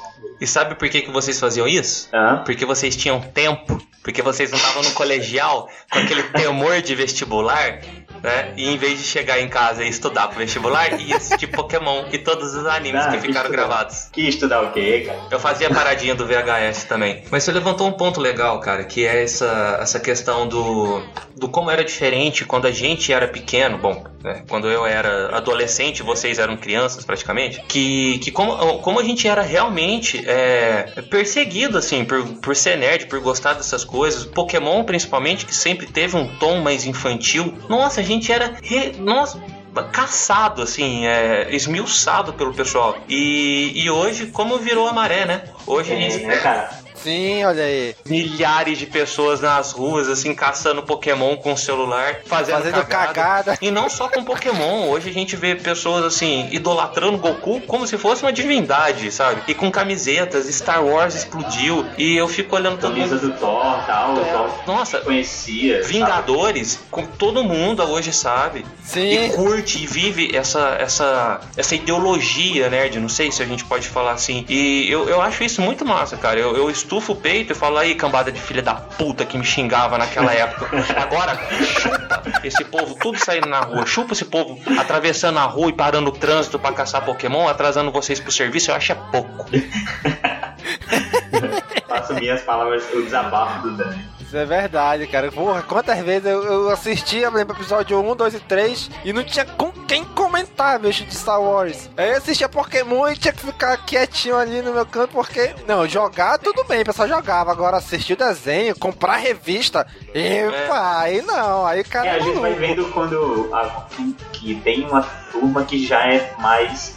E sabe por que, que vocês faziam isso? Porque vocês tinham tempo, porque vocês não estavam no colegial com aquele temor de vestibular, né? E em vez de chegar em casa e estudar pro vestibular, ia assistir Pokémon e todos os animes Ah, que que ficaram estudar. gravados. Que estudar o quê, cara? Eu fazia paradinha do VHS também. Mas você levantou um ponto legal, cara, que é essa, essa questão do, do como era diferente quando a gente era pequeno. Bom, né, quando eu era adolescente, vocês eram crianças praticamente. Que, que como, como a gente era realmente é, perseguido, assim, por, por ser nerd, por gostar dessas coisas. Pokémon, principalmente, que sempre teve um tom mais infantil. Nossa, gente era. re- Nossa caçado, assim, é, esmiuçado pelo pessoal. E, e hoje, como virou a maré, né? Hoje a gente É, né, cara? Sim, olha aí. milhares de pessoas nas ruas, assim, caçando Pokémon com o celular, fazendo, Fazendo cagada. E não só com Pokémon, hoje a gente vê pessoas, assim, idolatrando Goku como se fosse uma divindade, sabe? E com camisetas, Star Wars explodiu, e eu fico olhando todo Camisa mundo... do Thor tal, o Thor Nossa, conhecia. sabe? Vingadores, como todo mundo hoje sabe. Sim. E curte e vive essa, essa, essa ideologia nerd, não sei se a gente pode falar assim. E eu, eu acho isso muito massa, cara. Eu, eu estufo o peito e falo aí, cambada de filha da puta que me xingava naquela época. Agora, chupa esse povo tudo saindo na rua. Chupa esse povo atravessando a rua e parando o trânsito pra caçar Pokémon, atrasando vocês pro serviço. Eu acho é pouco. Faço minhas palavras, o desabafo do Dani. Isso é verdade, cara. Porra, quantas vezes eu, eu assisti, eu lembro episódio 1, 2 e 3 e não tinha com quem comentar, bicho, de Star Wars. Aí eu assistia Pokémon e tinha que ficar quietinho ali no meu canto, porque. Não, jogar tudo bem, o pessoal jogava. Agora assistir o desenho, comprar revista. Epa, aí não, aí cara É, é a gente vai vendo quando a- que tem uma turma que já é mais.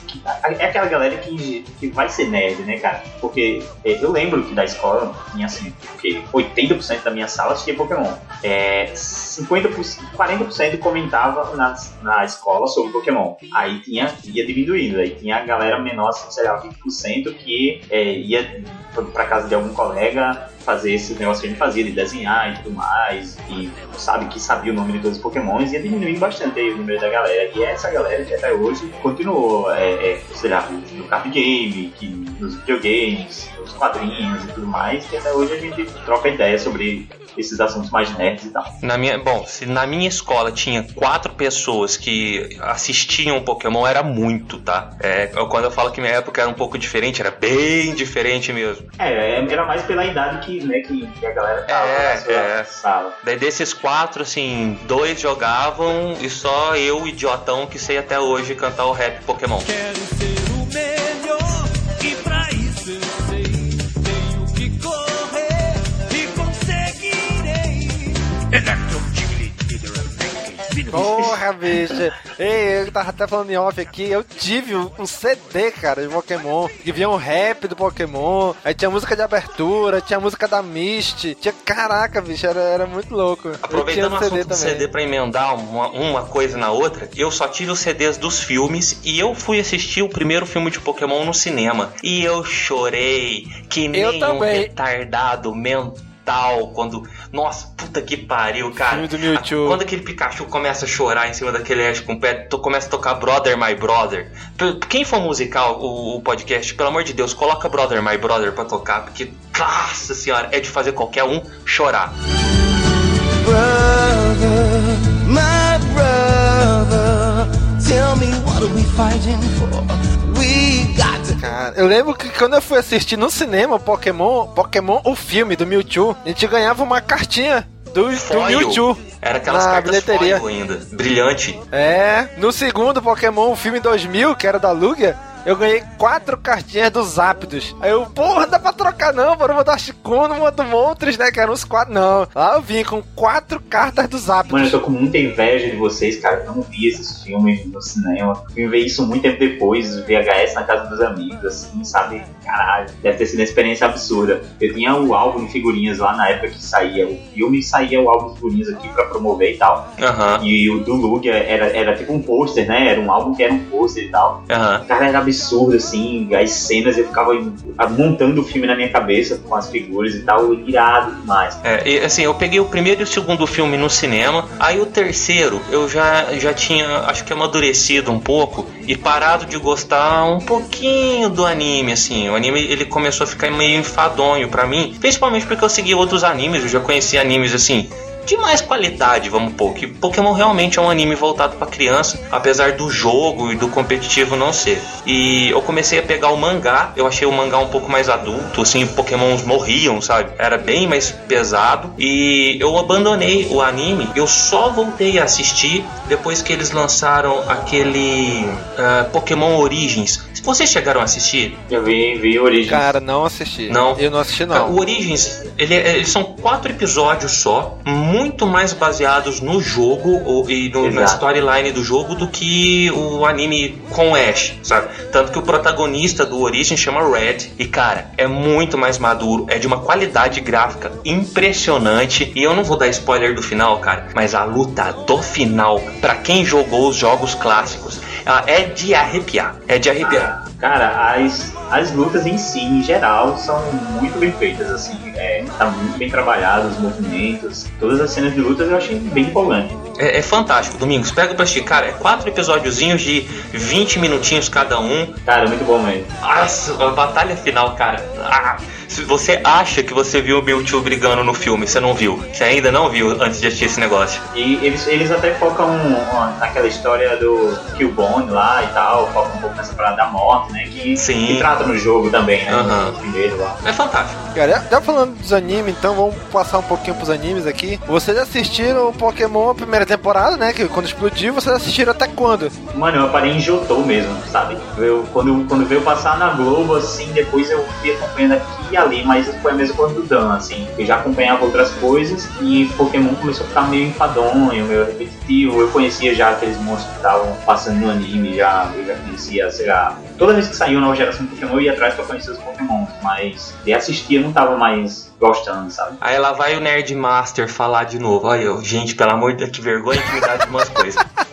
É aquela galera que, que vai ser nerd, né, cara? Porque é, eu lembro que da escola tinha assim, que 80% da minha sala tinha Pokémon. É, 50%, 40% comentava na, na escola sobre Pokémon. Aí tinha, ia diminuindo, aí tinha a galera menor, assim, sei lá, 20% que é, ia pra casa de algum colega fazer esse negócio que a gente fazia, de desenhar e tudo mais, e sabe que sabia o nome de todos os pokémons, ia diminuindo bastante aí o número da galera. E essa galera que até hoje continuou, é, é, sei lá, no card game, que, nos videogames, nos quadrinhos e tudo mais, que até hoje a gente troca ideia sobre esses assuntos mais nerds e tal. Na minha, bom, se na minha escola tinha quatro pessoas que assistiam Pokémon, era muito, tá? É, quando eu falo que minha época era um pouco diferente, era bem diferente mesmo. É, era mais pela idade que, né, que, que a galera tava É, na sua é. sala. Daí desses quatro, assim, dois jogavam e só eu, idiotão, que sei até hoje cantar o rap Pokémon. Quero ser Porra, bicho. Ei, eu tava até falando em off aqui, eu tive um um CD, cara, de Pokémon, que vinha um rap do Pokémon, aí tinha música de abertura, tinha música da Mist, tinha, caraca, bicho, era, era muito louco. Aproveitando o eu tinha assunto do CD pra emendar uma, uma coisa na outra, eu só tive os CDs dos filmes e eu fui assistir o primeiro filme de Pokémon no cinema. E eu chorei que nem Eu um retardado mental quando. Nossa, puta que pariu, cara. Mewtwo. Quando aquele Pikachu começa a chorar em cima daquele Ash com o pé, to- começa a tocar Brother My Brother. P- Quem for musical o, o podcast, pelo amor de Deus, coloca Brother My Brother pra tocar, porque, nossa senhora, é de fazer qualquer um chorar. Brother, my brother, tell me what are we fighting for? We got. Cara, eu lembro que quando eu fui assistir no cinema Pokémon, Pokémon, o filme do Mewtwo, a gente ganhava uma cartinha do, do. Mewtwo. Era aquelas na cartas bilheteria. ainda, brilhante. É, no segundo Pokémon, o filme 2000, que era da Lugia, eu ganhei quatro cartinhas dos Zapdos. Aí eu, porra, dá pra trocar não, bora botar Chicuno, botar Moltres, né, que eram os quatro. Não, lá eu vim com quatro cartas dos Zapdos. Mano, eu tô com muita inveja de vocês, cara, eu não vi esses filmes no cinema. Vim ver isso muito tempo depois, VHS na casa dos amigos, assim, sabe? Caralho, deve ter sido uma experiência absurda. Eu tinha o álbum de figurinhas lá na época que saía o filme e saía o álbum de figurinhas aqui pra promover e tal. Aham, E o do Lugia era, era tipo um pôster, né? Era um álbum que era um pôster e tal. aham. Cara, era absurdo, assim, as cenas, eu ficava montando o filme na minha cabeça com as figuras e tal, irado demais. É, e, assim, eu peguei o primeiro e o segundo filme no cinema, aí o terceiro eu já, já tinha, acho que amadurecido um pouco e parado de gostar um pouquinho do anime, assim. O anime ele começou a ficar meio enfadonho pra mim, principalmente porque eu segui outros animes, eu já conheci animes assim. De mais qualidade, vamos pôr. Que Pokémon realmente é um anime voltado pra criança, apesar do jogo e do competitivo não ser. E eu comecei a pegar o mangá, eu achei o mangá um pouco mais adulto, assim, Pokémons morriam, sabe? Era bem mais pesado. E eu abandonei o anime, eu só voltei a assistir depois que eles lançaram aquele ah, Pokémon Origins. Vocês chegaram a assistir? Eu vi, vi Origins. Cara, não assisti. Não. Eu não assisti, não. o Origins, ele, é- eles são quatro episódios só, muito mais baseados no jogo ou- e no- na storyline do jogo do que o anime com Ash, sabe? Tanto que o protagonista do Origins chama Red e, cara, é muito mais maduro, é de uma qualidade gráfica impressionante. E eu não vou dar spoiler do final, cara, mas a luta do final, pra quem jogou os jogos clássicos, ela é de arrepiar, é de arrepiar. Cara, as, as lutas em si, em geral, são muito bem feitas, assim. É, tá muito bem trabalhado, os movimentos. Todas as cenas de lutas eu achei bem empolgante. É, é fantástico, Domingos. Pega pra assistir, cara. É quatro episódiozinhos de 20 minutinhos cada um. Cara, muito bom mesmo. Nossa, a batalha final, cara. Ah, se você acha que você viu o Mewtwo brigando no filme, você não viu. Você ainda não viu antes de assistir esse negócio. E eles, eles até focam naquela história do Killbone lá e tal, focam um pouco nessa parada da morte, né? Que, Sim. que trata no jogo também, né? Aham. No primeiro lá. É fantástico. Cara, já- já falando dos animes, então vamos passar um pouquinho pros animes aqui. Vocês assistiram o Pokémon a primeira temporada, né? Que quando explodiu, vocês assistiram até quando? Mano, eu parei em Jotô mesmo, sabe? Eu, quando, quando veio passar na Globo, assim, depois eu fui acompanhando aqui e ali, mas foi a mesma coisa do Dan, assim. Eu já acompanhava outras coisas e Pokémon começou a ficar meio enfadonho, meio repetitivo. Eu conhecia já aqueles monstros que estavam passando no anime, já, eu já conhecia, sei lá. Toda vez que saiu uma nova geração de Pokémon, eu ia atrás pra conhecer os Pokémon, mas de assistir eu não tava mais gostando, sabe? Aí lá vai o Nerd Master falar de novo. Olha eu, gente, pelo amor de Deus, que vergonha que me dá de umas coisas.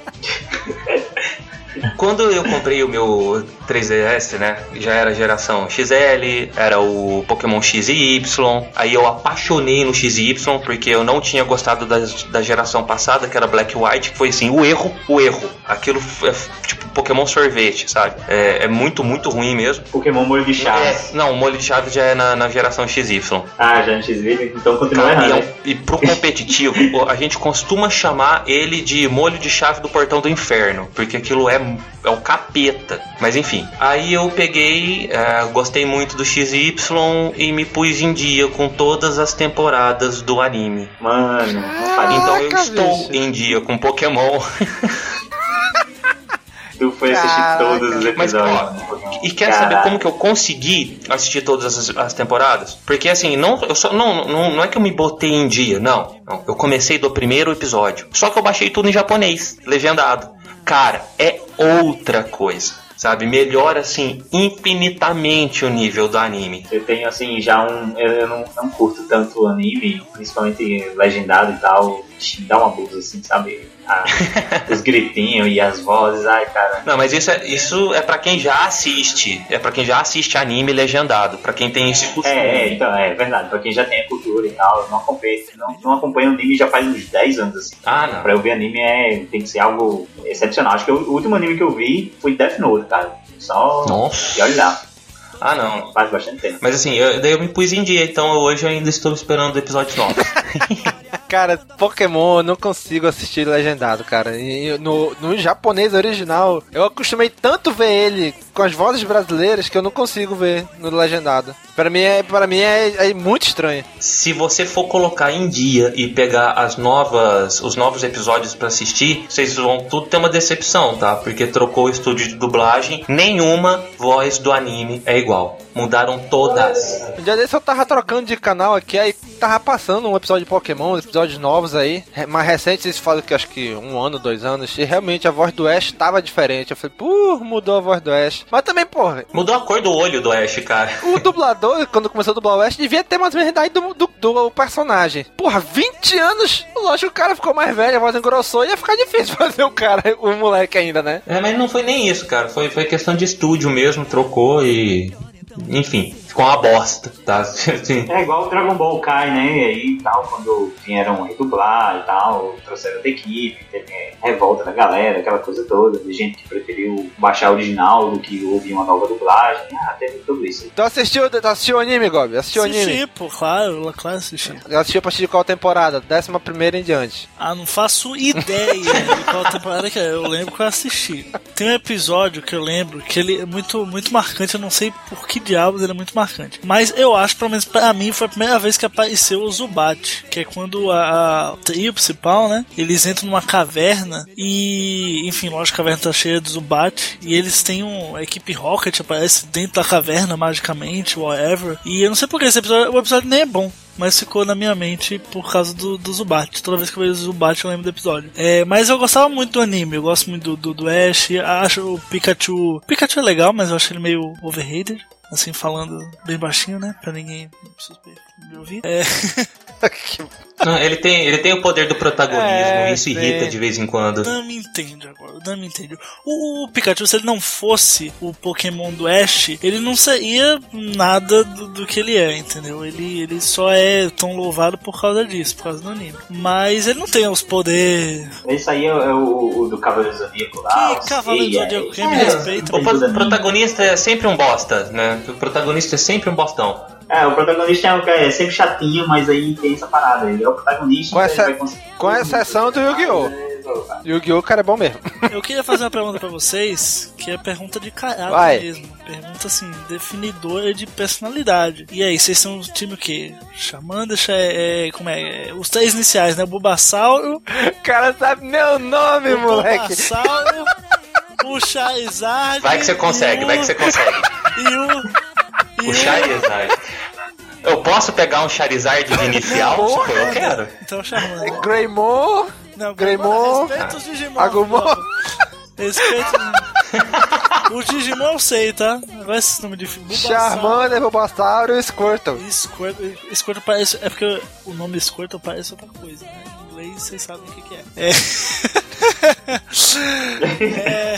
quando eu comprei o meu 3DS, né? Já era geração XL, era o Pokémon X e Y. Aí eu apaixonei no X e Y porque eu não tinha gostado da, da geração passada, que era Black White, que foi assim, o erro, o erro. Aquilo é tipo Pokémon sorvete, sabe? É, é muito, muito ruim mesmo. Pokémon molho de É, chaves. não, o molho de chave já é na, na geração XY. Ah, já antes dele, então continua Cara, e, errado. é um- e pro competitivo, a gente costuma chamar ele de molho de chave do portão do inferno, porque aquilo é, é o capeta. Mas enfim, aí eu peguei, é, gostei muito do XY e me pus em dia com todas as temporadas do anime. Mano, faz Então eu Caraca, estou bicho. em dia com Pokémon. Tu foi assistir Caraca. todos os Mas, episódios. Pokémon. E quer Caralho. saber como que eu consegui assistir todas as, as temporadas? Porque assim, não, eu só, não, não, não é que eu me botei em dia, não, não. Eu comecei do primeiro episódio. Só que eu baixei tudo em japonês, legendado. Cara, é outra coisa. Sabe? Melhora assim infinitamente o nível do anime. Eu tenho assim já um. Eu, não, não curto tanto anime, principalmente legendado e tal. Dá uma blusa assim, sabe? Ah, os gritinhos e as vozes, ai cara. Não, mas isso é, isso é para quem já assiste. É pra quem já assiste anime legendado. Pra quem tem esse costume. É, é, então, é verdade. Pra quem já tem a cultura e tal, eu não acompanho, não, não acompanho anime já faz uns 10 anos, assim. Ah, não. Pra eu ver anime é, tem que ser algo excepcional. Acho que o, o último anime que eu vi foi Death Note, cara. Só. Nossa. E olha lá, Ah, não. faz bastante tempo. Mas assim, eu, daí eu me pus em dia, então hoje eu ainda estou esperando o episódio 9. Cara, Pokémon eu não consigo assistir legendado, cara. E no, no japonês original, eu acostumei tanto ver ele com as vozes brasileiras que eu não consigo ver no legendado. Pra mim é, para mim é, é muito estranho. Se você for colocar em dia e pegar as novas, os novos episódios pra assistir, vocês vão tudo ter uma decepção, tá? Porque trocou o estúdio de dublagem, nenhuma voz do anime é igual. Mudaram todas. Um dia desse eu tava trocando de canal aqui, aí tava passando um episódio de Pokémon, episódios novos aí, mais recentes, eles falam que acho que um ano, dois anos, e realmente a voz do Ash tava diferente. Eu falei, pô, mudou a voz do Ash. Mas também, porra, Mudou a cor do olho do Ash, cara. o dublador, quando começou a dublar o Ash, devia ter mais ou menos a idade do, do, do personagem. Porra, 20 anos? Lógico que o cara ficou mais velho, a voz engrossou, ia ficar difícil fazer o cara, o moleque ainda, né? É, mas não foi nem isso, cara. Foi, foi questão de estúdio mesmo, trocou e. Enfim, ficou uma bosta, tá? Assim, É igual o Dragon Ball Kai, né? E aí e tal, quando vieram redublar e tal, trouxeram da equipe, teve revolta da galera, aquela coisa toda, de gente que preferiu baixar a original do que ouvir uma nova dublagem. Ah, teve tudo isso. Tu assistiu, tu assistiu o anime, Gob? Assistiu o anime? Assisti, pô, claro, claro assisti. Assistiu a partir de qual temporada? Décima primeira em diante. Ah, não faço ideia de qual temporada que é. Eu lembro que eu assisti. Tem um episódio que eu lembro que ele é muito, muito marcante. Eu não sei por que diabos ele é muito marcante. Mas eu acho, pelo menos pra mim, foi a primeira vez que apareceu o Zubat. Que é quando a, a trio principal, né? Eles entram numa caverna e, enfim, lógico, a caverna tá cheia de Zubat. E eles têm um. A equipe Rocket aparece dentro da caverna magicamente, whatever. E eu não sei por que esse episódio. O episódio nem é bom mas ficou na minha mente por causa do, do Zubat. Toda vez que eu vejo o Zubat eu lembro do episódio. É, mas eu gostava muito do anime, eu gosto muito do, do, do Ash, acho o Pikachu. Pikachu é legal, mas eu acho ele meio overrated. Assim, falando bem baixinho, né? Pra ninguém me ouvir. É. não, ele, tem, ele tem o poder do protagonismo, É, isso irrita sim. de vez em quando. Não me entende agora, não me entende. O, o Pikachu, se ele não fosse o Pokémon do Ash, ele não seria nada do, do que ele é, entendeu? Ele, ele só é tão louvado por causa disso, por causa do anime. Mas ele não tem os poderes. Esse aí é, é o, o do Cavaleiro Zodíaco lá. Que o Cavaleiro Zodíaco? é, Quem me é, respeita? O ali. protagonista é sempre um bosta, né? O protagonista é sempre um bostão. É, o protagonista é, um cara- é sempre chatinho, mas aí tem essa parada. Ele é o protagonista. Com essa- vai conseguir- Com exceção do Yu-Gi-Oh! Yu-Gi-Oh! cara é bom mesmo. Eu queria fazer uma pergunta pra vocês, que é pergunta de caráter Vai. mesmo. Pergunta assim, definidora de personalidade. E aí, vocês são o time o quê? Xamanda, Xa- é, como é? É, Os três iniciais, né? Bulbasauro, O cara sabe meu nome, o moleque. Bulbasauro, o Charizard. Vai que você consegue, o- vai que você consegue. E o. O Charizard. Eu posso pegar um Charizard de inicial? Não, Pô, eu quero. Então, Charmander. Greymon, Não, Greymon, Respeita os Digimon. Agumon. Respeita os Digimon eu sei, tá? Agora esse nome de Bulbasauro. Charmander, Bulbasauro e Squirtle. Squirtle, Squirtle parece. É porque o nome Squirtle parece outra coisa, né? Em inglês vocês sabem o que, que é. É. é...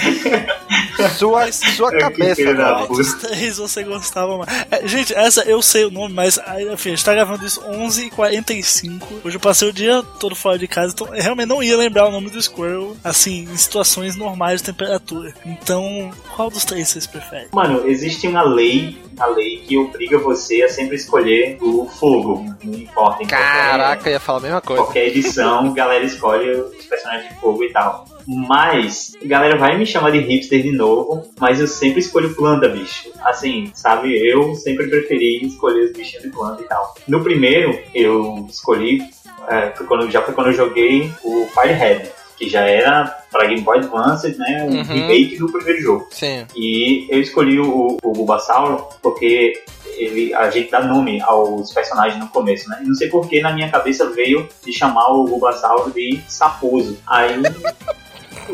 Sua, sua cabeça, mano. puta. Qual dos três você gostava mais? É, gente, essa eu sei o nome, mas enfim, a gente tá gravando isso 11h45. Hoje eu passei o dia todo fora de casa, então eu realmente não ia lembrar o nome do Squirrel, assim, em situações normais de temperatura. Então, qual dos três vocês preferem? Mano, existe uma lei, uma lei que obriga você a sempre escolher o fogo. Não importa qualquer- Caraca, eu ia falar a mesma coisa. qualquer edição, a galera escolhe os personagens de fogo e tal. Mas, a galera vai me chamar de hipster de novo, mas eu sempre escolho planta, bicho. Assim, sabe, eu sempre preferi escolher os bichinhos de planta e tal. No primeiro, eu escolhi, é, quando, já foi quando eu joguei o Firehead, que já era pra Game Boy Advance, né, um Uhum. remake do primeiro jogo. Sim. E eu escolhi o, o porque ele, a gente dá nome aos personagens no começo, né? Não sei porque na minha cabeça veio de chamar o Bulbasaur de Saposo. Aí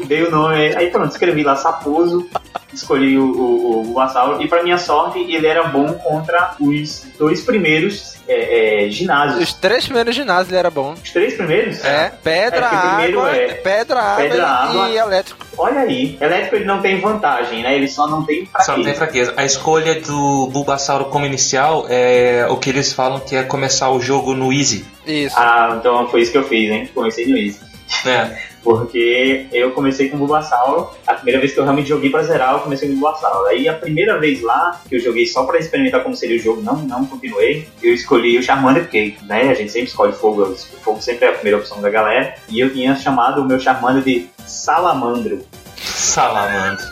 veio o nome, aí pronto, escrevi lá Saposo, escolhi o, o, o e pra minha sorte ele era bom contra os dois primeiros é, é, ginásios. Os três primeiros ginásios ele era bom. Os três primeiros? É, pedra, É, água, é pedra, água, pedra, e, água. e elétrico. Olha aí, elétrico ele não tem vantagem, né? Ele só não tem Só não tem fraqueza. fraqueza. A escolha do Bulbasauro como inicial é o que eles falam que é começar o jogo no Easy. Isso. Ah, então foi isso que eu fiz, hein? Comecei no Easy. né? Porque eu comecei com o Bulbasaur. A primeira vez que eu realmente joguei pra zerar, eu comecei com o Bulbasaur. Aí a primeira vez lá, que eu joguei só pra experimentar como seria o jogo, não, não continuei, eu escolhi o Charmander, porque né, a gente sempre escolhe fogo, o fogo sempre é a primeira opção da galera. E eu tinha chamado o meu Charmander de Salamandro. Salamandro.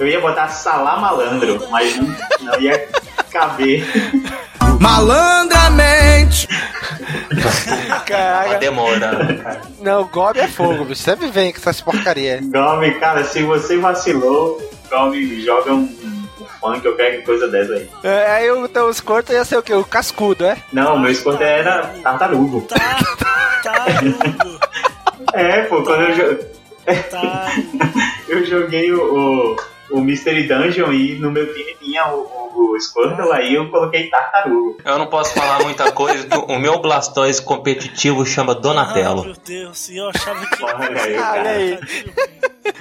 Eu ia botar Salamalandro, mas não, não ia caber. Malandramente! Caraca. demora, cara. Não, Gob é fogo, bicho. Sempre vem com essas porcaria. Gome, cara, se você vacilou, Gome joga um, funk ou qualquer coisa dessa aí. É, aí o teu escorto ia ser o quê? O cascudo, é? Não, meu escoto era tartarugo. Hugo, É, pô, quando eu, jo- tá. eu joguei o, o, o Mystery Dungeon e no meu time tinha o, o, o Squirtle, aí eu coloquei tartarugo. Eu não posso falar muita coisa, o meu Blastoise competitivo chama Donatello. meu Deus, e eu achava que. Olha aí, Olha cara. aí.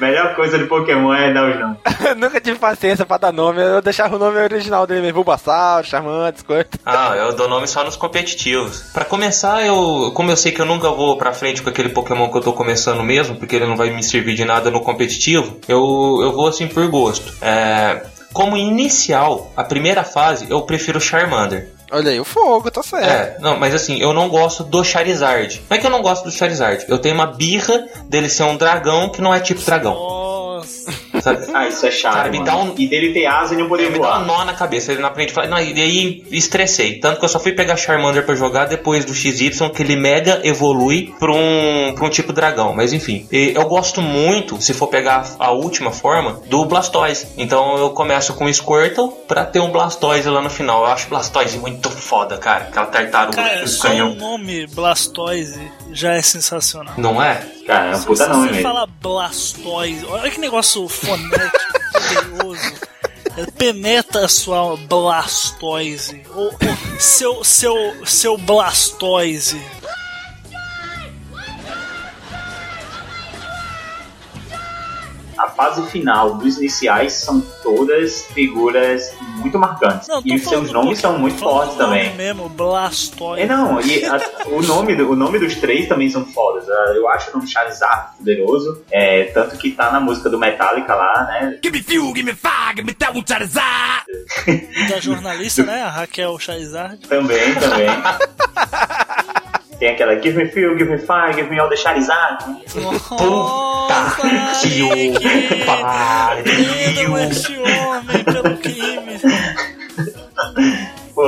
Melhor coisa de Pokémon é dar os nomes. Eu nunca tive paciência pra dar nome. Eu deixava o nome original dele mesmo. Bulbasaur, Charmander, Squirtle. Ah, eu dou nome só nos competitivos. Pra começar, eu, como eu sei que eu nunca vou pra frente com aquele Pokémon que eu tô começando mesmo, porque ele não vai me servir de nada no competitivo, eu, eu vou assim por gosto. É, como inicial, a primeira fase, eu prefiro o Charmander. Olha aí, o fogo, tá certo. É, não, mas assim, eu não gosto do Charizard. Não é que eu não gosto do Charizard, eu tenho uma birra dele ser um dragão que não é tipo dragão. Nossa. Sabe? Ah, isso é chato, Cara, me dá um- E dele ter asa e não poder me dá um voar. nó na cabeça, ele na frente fala, não, e aí estressei. Tanto que eu só fui pegar Charmander pra jogar depois do XY, que ele mega evolui pra um, pra um tipo dragão. Mas enfim, e eu gosto muito, se for pegar a última forma, do Blastoise. Então eu começo com o Squirtle pra ter um Blastoise lá no final. Eu acho Blastoise muito foda, cara. Aquela tartaruga Cara, só o canhão. nome Blastoise já é sensacional. Não é? É Se puta você fala Blastoise, olha que negócio fonético, poderoso. É, Penetra a sua Blastoise. Ou, ou seu, seu, seu Blastoise. A fase final dos iniciais são todas figuras muito marcantes. Não, e seus nomes são muito fortes também. mesmo, Blastoise. É não, e a- o, nome do- o nome dos três também são fodas. Ah, Eu acho o nome Charizard poderoso, é, tanto que tá na música do Metallica lá, né? Give me fuel, give me fire, give me that one Charizard! Da jornalista, né? A Raquel Charizard. Também, também. Tem aquela Give me fuel, give me fire, give me all the Charizard. Nossa, que o Prendam este homem pelo crime. Pô,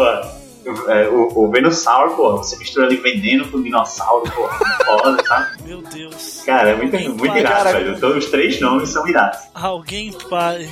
é, o, o Venusaur, pô, você mistura ali veneno com dinossauro, pô, foda, sabe? Meu Deus. Cara, é muito, muito irado, Cara, velho. Todos os três nomes são irados. Alguém pare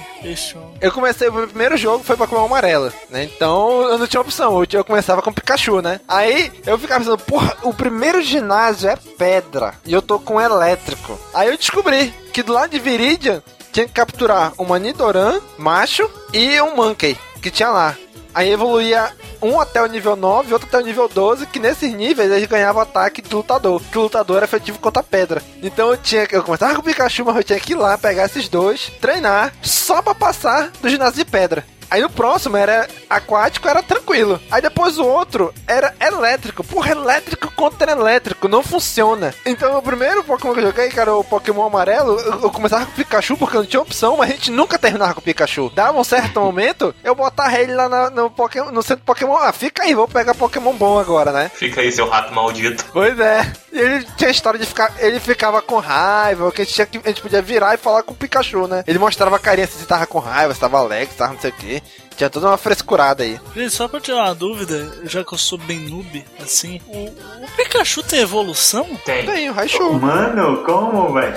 homem. Eu comecei, o meu primeiro jogo foi Pokémon Amarela, né? Então eu não tinha opção, eu começava com Pikachu, né? Aí eu ficava pensando, porra, o primeiro ginásio é pedra e eu tô com elétrico. Aí eu descobri que do lado de Viridian tinha que capturar uma Nidoran macho e um Monkey que tinha lá. Aí evoluía um até o nível 9 e outro até o nível 12, que nesses níveis eles ganhavam ataque de lutador, que o lutador era efetivo contra a pedra. Então eu tinha que. Eu começava com o Pikachu, mas eu tinha que ir lá pegar esses dois, treinar, só pra passar do ginásio de pedra. Aí o próximo era aquático, era tranquilo. Aí depois o outro era elétrico. Porra, elétrico contra elétrico, não funciona. Então o primeiro Pokémon que eu joguei, que era o Pokémon amarelo, eu, começava com o Pikachu porque não tinha opção, mas a gente nunca terminava com o Pikachu. Dava um certo momento, eu botava ele lá na- no, Pokémon, no centro Pokémon. Ah, fica aí, vou pegar Pokémon bom agora, né? Fica aí, seu rato maldito. Pois é. E ele tinha a história de ficar. Ele ficava com raiva, que a gente, tinha a gente podia virar e falar com o Pikachu, né? Ele mostrava a carinha se tava com raiva, se tava alegre, se tava não sei o quê. Tinha toda uma frescurada aí. Gente, só pra tirar uma dúvida, já que eu sou bem noob, assim, o, o Pikachu tem evolução? Tem. Tem o Raichu. Mano, como, velho?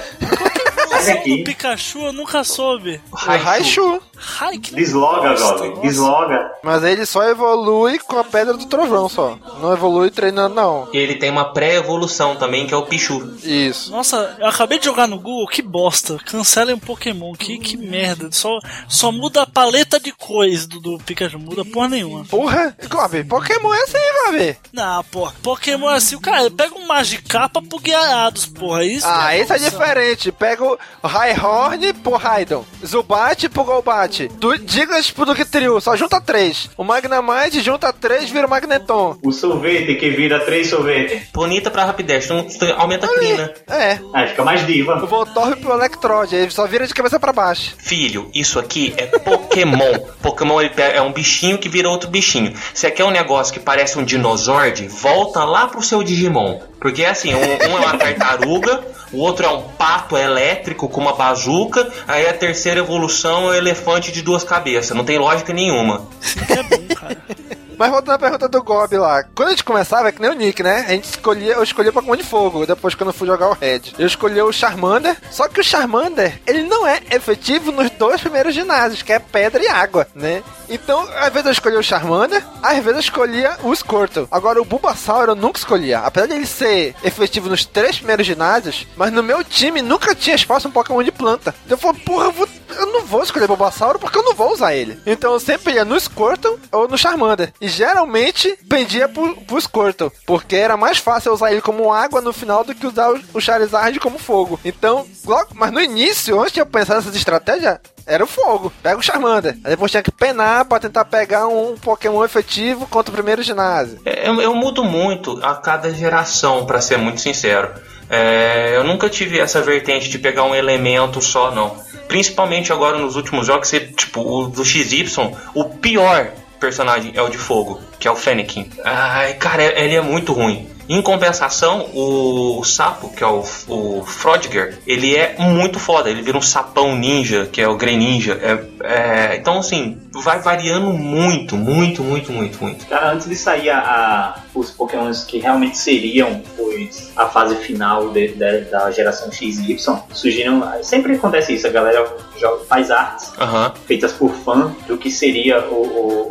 Mas aqui. o Pikachu eu nunca soube. O Raichu. Ai, que Desloga, Goblin. Desloga. Mas ele só evolui com a pedra do trovão só. Não evolui treinando, não. E ele tem uma pré-evolução também, que é o Pichu. Isso. Nossa, eu acabei de jogar no Google, que bosta. Cancelem um Pokémon, que, que merda. Só, só muda a paleta de cores do, do Pikachu, muda porra nenhuma. Porra, Gob, Pokémon é assim, Gob. Não, porra, Pokémon é assim, o cara pega um Magicapa pro Guiarados, porra. Isso Ah, que esse é diferente. Pega o Rhyhorn pro Raidon. Zubat pro Golbat. Du Digas pro Dugtrio. Só junta três. O Magnamite junta três vira o Magneton. O sorvete que vira três sorvetes. Bonita pra rapidez, não aumenta a crina. É. Ah, fica mais O diva. Voltorb pro Electrode. Ele só vira de cabeça pra baixo. Filho, isso aqui é Pokémon. Pokémon é um bichinho que vira outro bichinho. Você quer um negócio que parece um Dinosaurde? Volta lá pro seu Digimon. Porque é assim, um, um é uma tartaruga, o outro é um pato elétrico com uma bazuca, aí a terceira evolução é o elefante de duas cabeças. Não tem lógica nenhuma. É bom, cara. Mas voltando à pergunta do Gob lá. Quando a gente começava, é que nem o Nick, né? A gente escolhia, eu escolhi o Pokémon de fogo, depois quando eu fui jogar o Red. Eu escolhi o Charmander, só que o Charmander, ele não é efetivo nos dois primeiros ginásios, que é pedra e água, né? Então, às vezes eu escolhia o Charmander, às vezes eu escolhia o Squirtle. Agora, o Bulbasaur eu nunca escolhia. Apesar de ele ser efetivo nos três primeiros ginásios, mas no meu time nunca tinha espaço um Pokémon de planta. Então eu falei, porra, eu, vou- eu não vou escolher Bulbasaur porque eu não vou usar ele. Então eu sempre ia no Squirtle ou no Charmander. E geralmente pendia pro, pro Squirtle, porque era mais fácil usar ele como água no final do que usar o, Charizard como fogo. Então, logo, mas no início, antes de eu pensar nessas estratégias, era o fogo. Pega o Charmander. Aí depois tinha que penar pra tentar pegar um Pokémon efetivo contra o primeiro ginásio. É, Eu, eu mudo muito a cada geração, pra ser muito sincero. É, eu nunca tive essa vertente de pegar um elemento só, não. Principalmente agora nos últimos jogos, você, tipo, o do XY, o pior personagem é o de fogo, que é o Fennekin. Ai, cara, ele é muito ruim. Em compensação, o, o sapo, que é o, o Frodiger, ele é muito foda. Ele vira um sapão ninja, que é o Greninja. É, é, então, assim, vai variando muito, muito, muito, muito, muito. Cara, antes de sair a, a- os Pokémons que realmente seriam os, a fase final de- de- da geração XY, surgiram. Sempre acontece isso, a galera joga, faz artes Aham. feitas por fã do que seria o,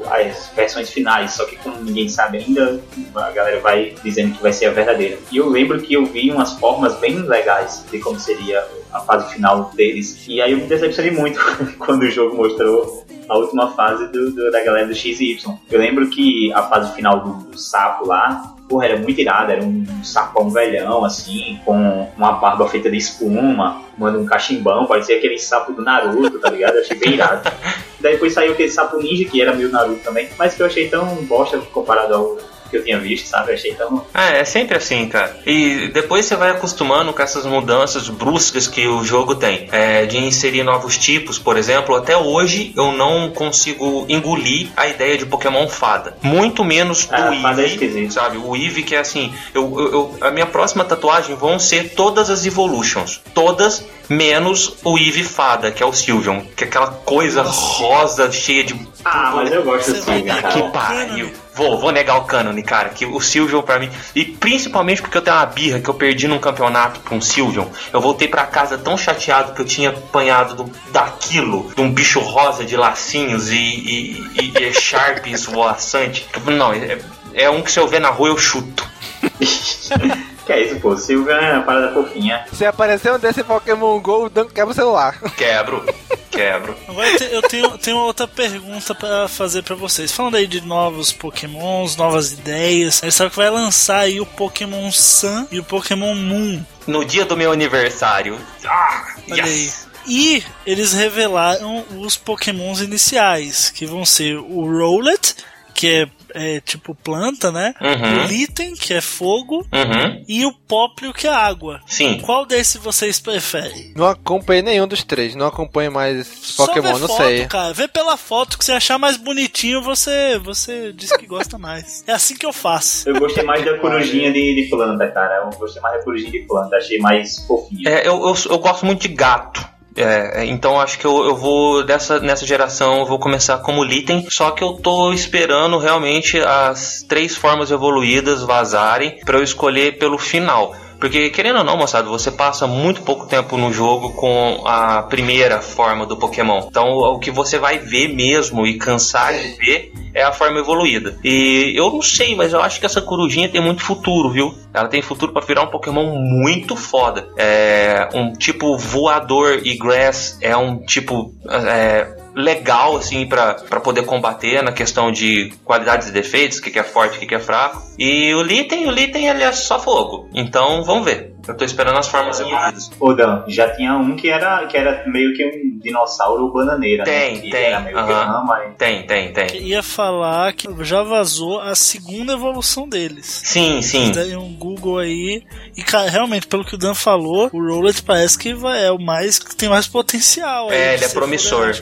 o- as versões finais, só que como ninguém sabe ainda, a galera vai dizendo que vai ser a verdadeira. E eu lembro que eu vi umas formas bem legais de como seria a fase final deles. E aí eu me decepcionei muito quando o jogo mostrou a última fase do, do- da galera do XY. Eu lembro que a fase final do, do sapo lá, porra, era muito irada, era um sapão velhão, assim, com uma barba feita de espuma, mano, um cachimbão, parecia aquele sapo do Naruto, tá ligado? Eu achei bem irado. Daí depois saiu aquele sapo ninja, que era meio Naruto também, mas que eu achei tão bosta comparado ao que eu tinha visto, sabe? Eu achei tão. Ah, é sempre assim, cara. E depois você vai acostumando com essas mudanças bruscas que o jogo tem. É, de inserir novos tipos, por exemplo. Até hoje eu não consigo engolir a ideia de Pokémon fada. Muito menos do Ah, fada é Eevee, esquisito. sabe? O Eevee que é assim... Eu, eu- eu- a minha próxima tatuagem vão ser todas as Evolutions. Todas menos o Eevee fada, que é o Sylveon. Que é aquela coisa rosa, cheia de... Ah, mas eu gosto assim. Que pariu. Vou, vou negar o cânone, cara. Que o Silvion pra mim. E principalmente porque eu tenho uma birra que eu perdi num campeonato pra um Silvion. Eu voltei pra casa tão chateado que eu tinha apanhado do, daquilo, de um bicho rosa de lacinhos e, e, e, e Sharps voaçante. Eu falei, Não, é, é um que se eu ver na rua eu chuto. que é isso, pô? Silvia é uma parada fofinha. Se aparecer um desse Pokémon GO, o Dan quebra o celular. Quebro. quebro. Agora eu te- eu tenho, tenho outra pergunta pra fazer pra vocês. Falando aí de novos pokémons, novas ideias. Aí sabe que vai lançar aí o Pokémon Sun e o Pokémon Moon. No dia do meu aniversário. Ah, Olha yes. aí. E eles revelaram os pokémons iniciais, que vão ser o Rowlet, que é, é tipo planta, né? Uhum. O Litten, que é fogo, Uhum. e o Popplio, que é água. Sim. Qual desses vocês preferem? Não acompanhei nenhum dos três, não acompanho mais Só Pokémon, não foto, sei. cara. Vê pela foto que você achar mais bonitinho, você você diz que gosta mais. É assim que eu faço. Eu gostei mais da corujinha de, de planta, cara. Eu gostei mais da corujinha de planta, achei mais fofinha. É, eu, eu, eu gosto muito de gato. É, é, então acho que eu, eu vou dessa nessa geração eu vou começar como Litten, só que eu tô esperando realmente as três formas evoluídas vazarem pra eu escolher pelo final. Porque, querendo ou não, moçada, você passa muito pouco tempo no jogo com a primeira forma do Pokémon. Então, o que você vai ver mesmo e cansar de ver é a forma evoluída. E eu não sei, mas eu acho que essa corujinha tem muito futuro, viu? Ela tem futuro pra virar um Pokémon muito foda. É um tipo voador e grass é um tipo é, legal assim pra poder combater na questão de qualidades e defeitos, o que, que é forte, o que, que é fraco. E o Litten, o Litten ele é só fogo. Então vamos ver. Eu tô esperando as formas evoluídas. Ô Dan, já tinha um que era, que era meio que um dinossauro bananeira, Tem, né? Que tem, Era meio que aham. rama, Tem, tem, tem. Ia falar que já vazou a segunda evolução deles. Sim, sim. Deem um Google aí. E, cara, realmente, pelo que o Dan falou, o Rowlet parece que vai, é o mais que tem mais potencial. É, ele é promissor.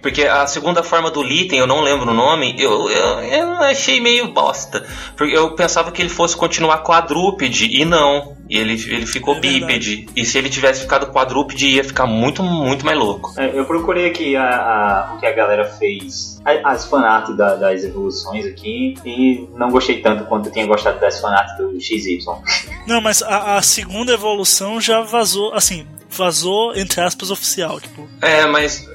Porque a segunda forma do Litten, eu não lembro o nome, eu, eu, eu achei meio bosta. Porque eu pensava que ele fosse continuar quadrúpede, e não. E ele, ele ficou É bípede. E se ele tivesse ficado quadrúpede, ia ficar muito, muito mais louco. É, Eu procurei aqui a, a- o que a galera fez, as fanart da- das evoluções aqui, e não gostei tanto quanto eu tinha gostado das fanart do XY. Não, mas a, a segunda evolução já vazou, assim, vazou, entre aspas, oficial. Tipo, É, mas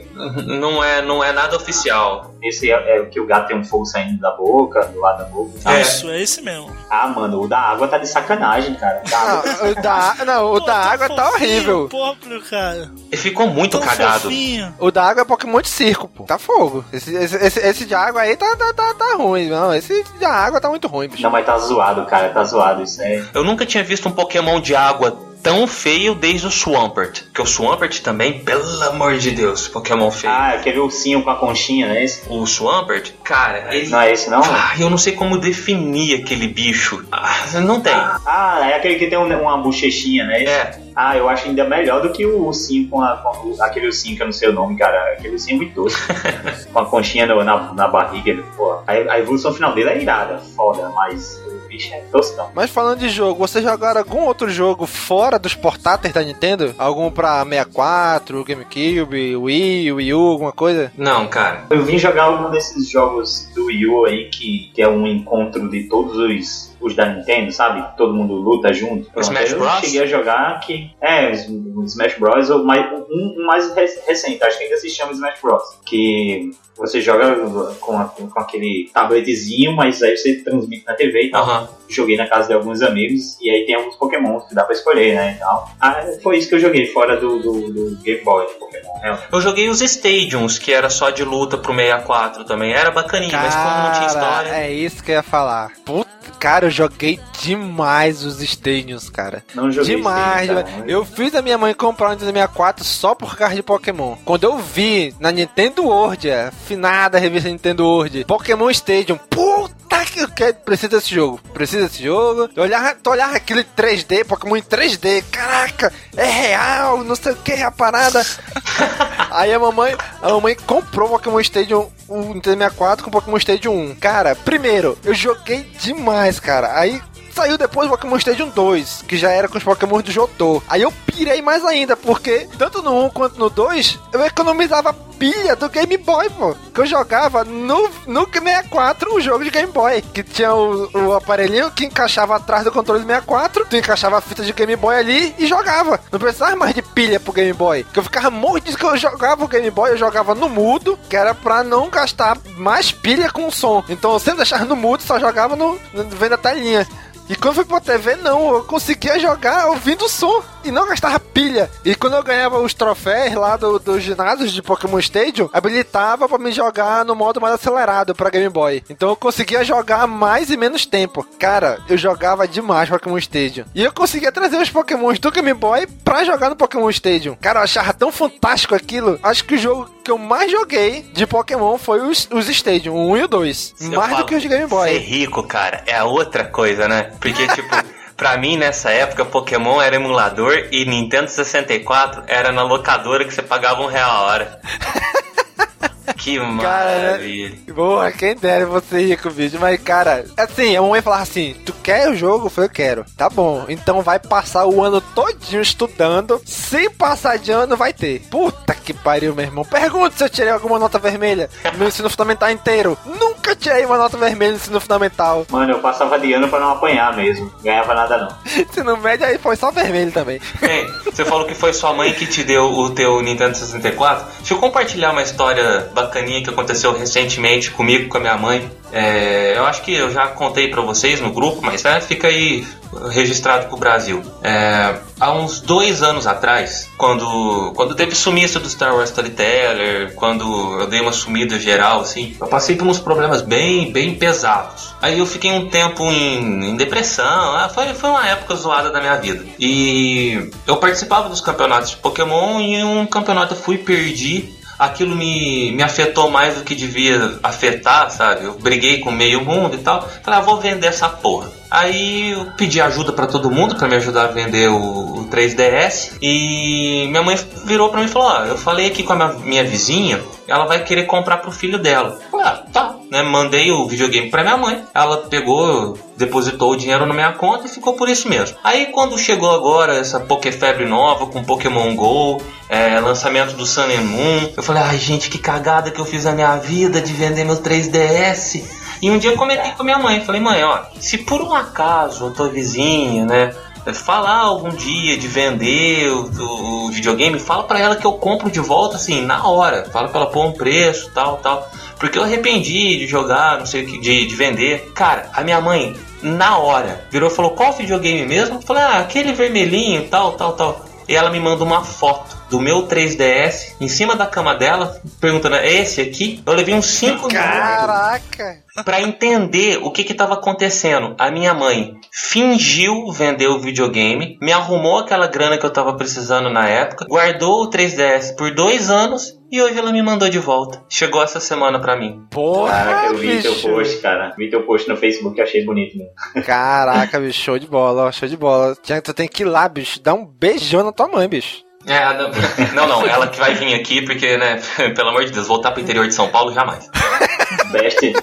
não é, não é nada oficial. Esse é, é o que o gato tem um fogo saindo da boca, do lado da boca. É. isso, é esse mesmo. Ah, mano, o da água tá de sacanagem, cara. O da água Não, o da, não, o Pô, da tão água tá fofinho, horrível. O Popplio, cara. Ele ficou muito Tão cagado. fofinho. O da água é Pokémon de circo, pô. Tá fogo. Esse, esse, esse, esse de água aí tá, tá, tá, tá ruim. Não, esse de água tá muito ruim, bicho. Não, mas tá zoado, cara, tá zoado. Isso é. Eu nunca tinha visto um Pokémon de água tão feio desde o Swampert. Porque o Swampert também, pelo amor de Deus, Pokémon feio. Ah, aquele ursinho com a conchinha, não é esse? O Swampert, cara, ele. Não é esse, não? Ah, eu não sei como definir aquele bicho. Ah, não tem. Ah, é aquele que tem um- uma bochechinha, né? É, Ah, eu acho ainda melhor do que o ursinho com, a, com aquele ursinho que eu não sei o nome, cara. Aquele ursinho é muito com a conchinha no- na, na barriga. Pô, a, a evolução final dele é irada, foda, mas bicho é toscão. Mas falando de jogo, vocês jogaram algum outro jogo fora dos portáteis da Nintendo? Algum pra 64, GameCube, Wii, Wii U, alguma coisa? não, cara. Eu vim jogar algum desses jogos do Wii U aí, que, que é um encontro de todos os, os da Nintendo, sabe? Todo mundo luta junto. Pronto, Smash eu Bros? cheguei a jogar que. É, Smash Bros. ou mais, um, um mais re- recente, acho que ainda se chama Smash Bros. Que você joga com, a- com aquele tabletezinho, mas aí você transmite na TV e tal. Aham. Joguei na casa de alguns amigos e aí tem alguns Pokémon que dá pra escolher, né? e tal. Ah, foi isso que eu joguei, fora do, do, do Game Boy de Pokémon. né? Eu joguei os Stadiums, que era só de luta pro 64 também. Era bacaninho, mas como não tinha história. é isso que eu ia falar. Puta, cara, eu joguei demais os Stadiums, cara. Não joguei Demais, Stadium, tá? Eu fiz a minha mãe comprar um Nintendo 64 só por causa de Pokémon. Quando eu vi na Nintendo World, a finada revista Nintendo World, Pokémon Stadium, puta que eu quero, precisa desse jogo. Precisa desse jogo. Eu olhava, tu olhava aquele 3D, Pokémon em 3D, caraca, é real, não sei o que, é a parada. Aí a mamãe, a mamãe comprou o Pokémon Stadium, o Nintendo 64 com o Pokémon Stadium 1. Cara, primeiro, eu joguei demais, cara. Aí Saiu depois o Pokémon Stadium 2, que já era com os Pokémon do Jotô. Aí eu pirei mais ainda, porque tanto no 1 quanto no 2, eu economizava pilha do Game Boy, pô. Que eu jogava no, no 64 o jogo de Game Boy. Que tinha o, o aparelhinho que encaixava atrás do controle do 64, tu encaixava a fita de Game Boy ali e jogava. Não precisava mais de pilha pro Game Boy. Que eu ficava mordido que eu jogava o Game Boy, eu jogava no mudo, que era pra não gastar mais pilha com o som. Então eu sempre deixava no mudo, só jogava no, no vendo a telinha. E quando foi pra TV, não, eu conseguia jogar ouvindo o som e não gastava pilha. E quando eu ganhava os troféus lá do, dos ginásios de Pokémon Stadium, habilitava pra me jogar no modo mais acelerado pra Game Boy. Então eu conseguia jogar mais e menos tempo. Cara, eu jogava demais Pokémon Stadium. E eu conseguia trazer os Pokémons do Game Boy pra jogar no Pokémon Stadium. Cara, eu achava tão fantástico aquilo. Acho que o jogo que eu mais joguei de Pokémon foi os, os Stadium, o 1 e o 2. Eu mais do que os de Game Boy. Ser rico, cara, é a outra coisa, né? Porque, tipo, pra mim, nessa época, Pokémon era emulador e Nintendo 64 era na locadora que você pagava um real a hora. Que maravilha. Boa, quem dera você ir com o vídeo. Mas, cara, assim, a mamãe falava assim: Tu quer o jogo? Eu falei, eu quero. Tá bom. Então vai passar o ano todinho estudando. Se passar de ano, vai ter. Puta que pariu, meu irmão. Pergunta se eu tirei alguma nota vermelha no meu ensino fundamental inteiro. Nunca tirei uma nota vermelha no ensino fundamental. Mano, eu passava de ano pra não apanhar mesmo. Ganhava nada não. Ensino médio aí foi só vermelho também. Ei, você falou que foi sua mãe que te deu o teu Nintendo 64. Deixa eu compartilhar uma história bacaninha que aconteceu recentemente comigo, com a minha mãe. É, eu acho que eu já contei pra vocês no grupo, mas é, fica aí registrado pro Brasil. É, há uns dois anos atrás, quando, quando teve sumiço do Star Wars Storyteller, quando eu dei uma sumida geral, assim, eu passei por uns problemas bem, bem pesados. Aí eu fiquei um tempo em, em depressão, ah, foi, foi uma época zoada da minha vida. E eu participava dos campeonatos de Pokémon e um campeonato eu fui perdi aquilo me, me afetou mais do que devia afetar, sabe? Eu briguei com meio mundo e tal. Falei, ah, vou vender essa porra. Aí eu pedi ajuda pra todo mundo pra me ajudar a vender o, o 3DS e minha mãe virou pra mim e falou: Ó, eu falei aqui com a minha, minha vizinha, ela vai querer comprar pro filho dela. Falei, ah, tá, né? Mandei o videogame pra minha mãe. Ela pegou, depositou o dinheiro na minha conta e ficou por isso mesmo. Aí quando chegou agora essa Pokéfebre nova com Pokémon GO, é, lançamento do Sun and Moon, eu falei, ai gente, que cagada que eu fiz na minha vida de vender meu 3DS. E um dia eu comentei com minha mãe, falei, mãe, ó, se por um acaso a tua vizinha, né, falar algum dia de vender o, o- videogame, fala pra ela que eu compro de volta, assim, na hora. Fala pra ela pôr um preço, tal, tal. Porque eu arrependi de jogar, não sei o que, de, de vender. Cara, a minha mãe, na hora, virou e falou, qual videogame mesmo? Eu falei, ah, aquele vermelhinho, tal, tal, tal. E ela me manda uma foto do meu 3DS em cima da cama dela, perguntando, é esse aqui? Eu levei uns 5 Caraca! Pra entender o que que tava acontecendo. A minha mãe fingiu vender o videogame, me arrumou aquela grana que eu tava precisando na época, guardou o 3DS por dois anos e hoje ela me mandou de volta. Chegou essa semana pra mim. Porra, Caraca, eu vi teu bicho. post, cara. Vi teu post no Facebook e achei bonito mesmo. Caraca, bicho, show de bola, ó, show de bola. Tinha- Tu tem que ir lá, bicho, dar um beijão na tua mãe, bicho. É, não, não, não, ela que vai vir aqui porque, né, pelo amor de Deus, voltar pro interior de São Paulo jamais. Best.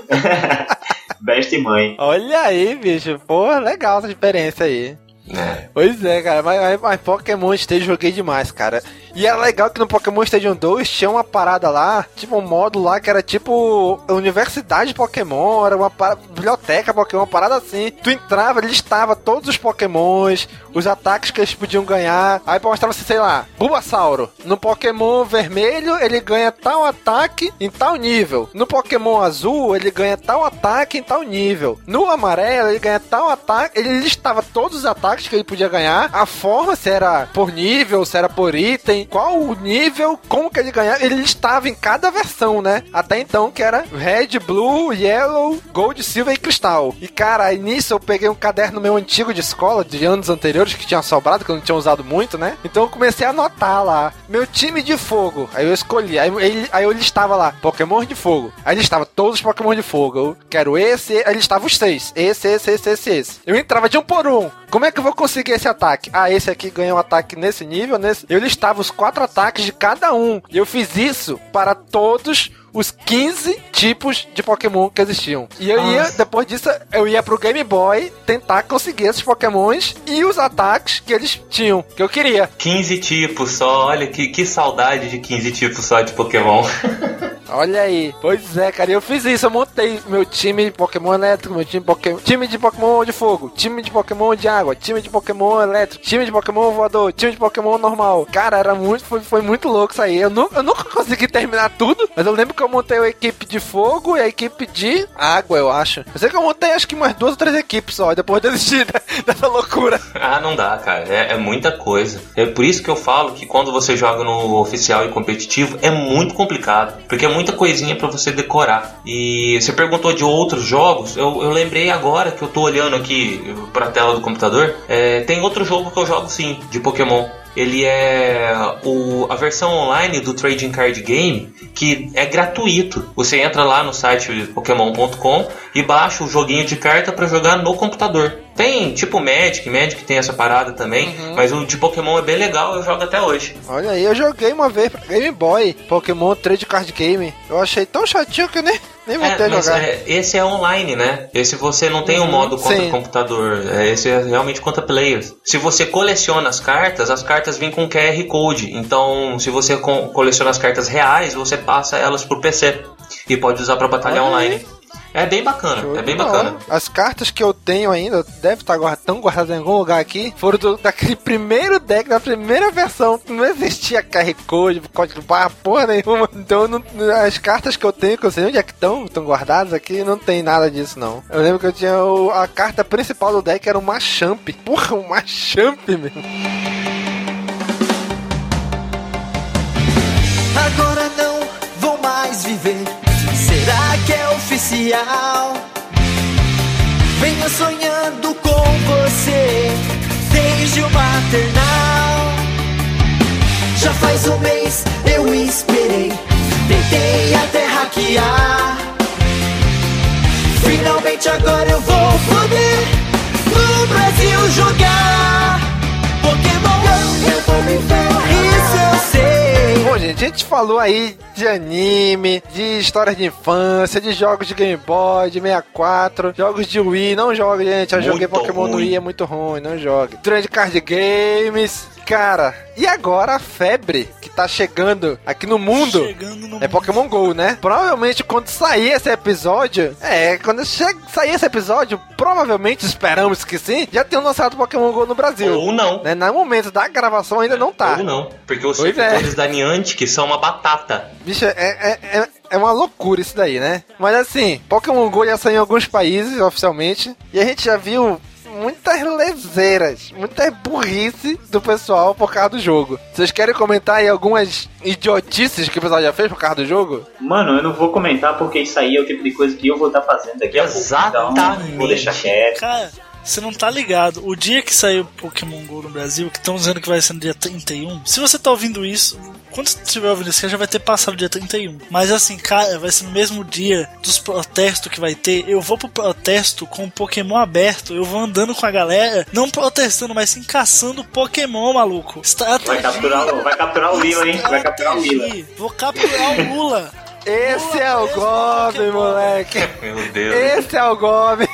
Best mãe. Olha aí, bicho. Pô, legal essa experiência aí. É. Pois é, cara, mas, mas, Pokémon eu joguei demais, cara. E era legal que no Pokémon Stadium 2 tinha uma parada lá, tipo um módulo lá que era tipo Universidade Pokémon, era uma para- biblioteca Pokémon, uma parada assim. Tu entrava, listava todos os Pokémons, os ataques que eles podiam ganhar. Aí mostrava assim, sei lá, Bulbasauro. No Pokémon vermelho ele ganha tal ataque em tal nível. No Pokémon azul ele ganha tal ataque em tal nível. No amarelo ele ganha tal ataque. Ele listava todos os ataques que ele podia ganhar, a forma, se era por nível, se era por item, qual o nível, como que ele ganhava. Ele listava em cada versão, né? Até então que era Red, Blue, Yellow, Gold, Silver e Cristal. E cara, aí nisso eu peguei um caderno meu antigo de escola, de anos anteriores, que tinha sobrado, que eu não tinha usado muito, né? Então eu comecei a anotar lá, meu time de fogo. Aí eu escolhi, aí, aí, aí eu listava lá, Pokémon de fogo. Aí listava todos os Pokémon de fogo. Eu quero esse, aí listava os seis. Esse, esse, esse, esse, esse. Eu entrava de um por um. Como é que eu vou conseguir esse ataque? Ah, esse aqui ganha um ataque nesse nível, nesse. Eu listava os quatro ataques de cada um. Eu fiz isso para todos os 15 tipos de Pokémon que existiam. E eu ia, depois disso, eu ia pro Game Boy tentar conseguir esses Pokémons e os ataques que eles tinham, que eu queria. 15 tipos só, olha que, que saudade de 15 tipos só de Pokémon. Olha aí. Pois é, cara, eu fiz isso. Eu montei meu time de Pokémon elétrico, meu time, Pokémon, time de Pokémon de fogo, time de Pokémon de água, time de Pokémon elétrico, time de Pokémon voador, time de Pokémon normal. Cara, era muito, foi, foi muito louco isso aí. Eu, nu, eu nunca consegui terminar tudo, mas eu lembro que eu montei a equipe de fogo e a equipe de água, eu acho. Eu sei que eu montei acho que umas duas ou três equipes só, depois desisti da- dessa loucura. Ah, não dá, cara. É, é muita coisa. É por isso que eu falo que quando você joga no oficial e competitivo é muito complicado. Porque é muita coisinha pra você decorar. E você perguntou de outros jogos. Eu, eu lembrei agora que eu tô olhando aqui pra tela do computador. É, tem outro jogo que eu jogo sim, de Pokémon. Ele é o, a versão online do Trading Card Game que é gratuito. Você entra lá no site Pokémon.com e baixa o joguinho de carta pra jogar no computador. Tem tipo Magic, Magic tem essa parada também, mas o de Pokémon é bem legal, eu jogo até hoje. Olha aí, eu joguei uma vez pra Game Boy, Pokémon Trade Card Game. Eu achei tão chatinho que nem, nem voltei É, a mas jogar. é, esse é online, né? Esse você não tem um Uhum, modo contra sim. o computador. É, esse é realmente contra players. Se você coleciona as cartas, as cartas vêm com QR Code. Então, se você co- coleciona as cartas reais, você passa elas pro PC. E pode usar Olha aí. online. É bem bacana, é bem bacana. As cartas que eu tenho ainda, deve estar guarda- tão guardadas em algum lugar aqui, foram do- daquele primeiro deck, da primeira versão. Não existia QR Code, código barra, porra nenhuma. Então não- as cartas que eu tenho, que eu sei onde é que estão, estão guardadas aqui, não tem nada disso não. Eu lembro que eu tinha o- a carta principal do deck era o Machamp. Porra, o Machamp, meu. Agora não vou mais viver. Oficial? Venho sonhando com você desde o maternal. Já faz um mês eu esperei, tentei até hackear. Finalmente agora eu vou poder no Brasil jogar Pokémon. Eu vou eu sei. Bom, gente, a gente falou aí de anime, de histórias de infância, de jogos de Game Boy, de 64, jogos de Wii. Não jogue, gente. Eu Muito joguei Pokémon no ruim. Wii, é muito ruim. Não jogue. Trade Card Games. Cara, e agora a febre que tá chegando aqui no mundo Chegando no é Pokémon GO, né? Provavelmente quando sair esse episódio, é, quando sair esse episódio, provavelmente esperamos que sim, já tenham lançado Pokémon GO no Brasil. Ou não. Né? No momento da gravação ainda não tá. Ou não. Porque os é. servidores da Niantic são uma batata. Bicho, é, é, é, é uma loucura isso daí, né? Mas assim, Pokémon GO já saiu em alguns países oficialmente. E a gente já viu muitas lezeiras, muita burrice do pessoal por causa do jogo. Vocês querem comentar aí algumas idiotices que o pessoal já fez por causa do jogo? Mano, eu não vou comentar porque isso aí é o tipo de coisa que eu vou estar fazendo daqui a pouco. Então, vou deixar quieto. Cara, você não tá ligado. O dia que saiu Pokémon GO no Brasil, que estão dizendo que vai ser no dia 31, se você tá ouvindo isso, quando você estiver ouvindo isso, já vai ter passado o dia 31. Mas assim, cara, vai ser no mesmo dia dos protestos que vai ter. Eu vou pro protesto com o Pokémon aberto. Eu vou andando com a galera, não protestando, mas sim caçando Pokémon, maluco. Estratégia. Vai capturar, o- vai capturar o Lila, hein? Vai capturar o Lila. Vou capturar o Lula. Esse é o Goblin, moleque. Meu Deus. Esse é o Goblin.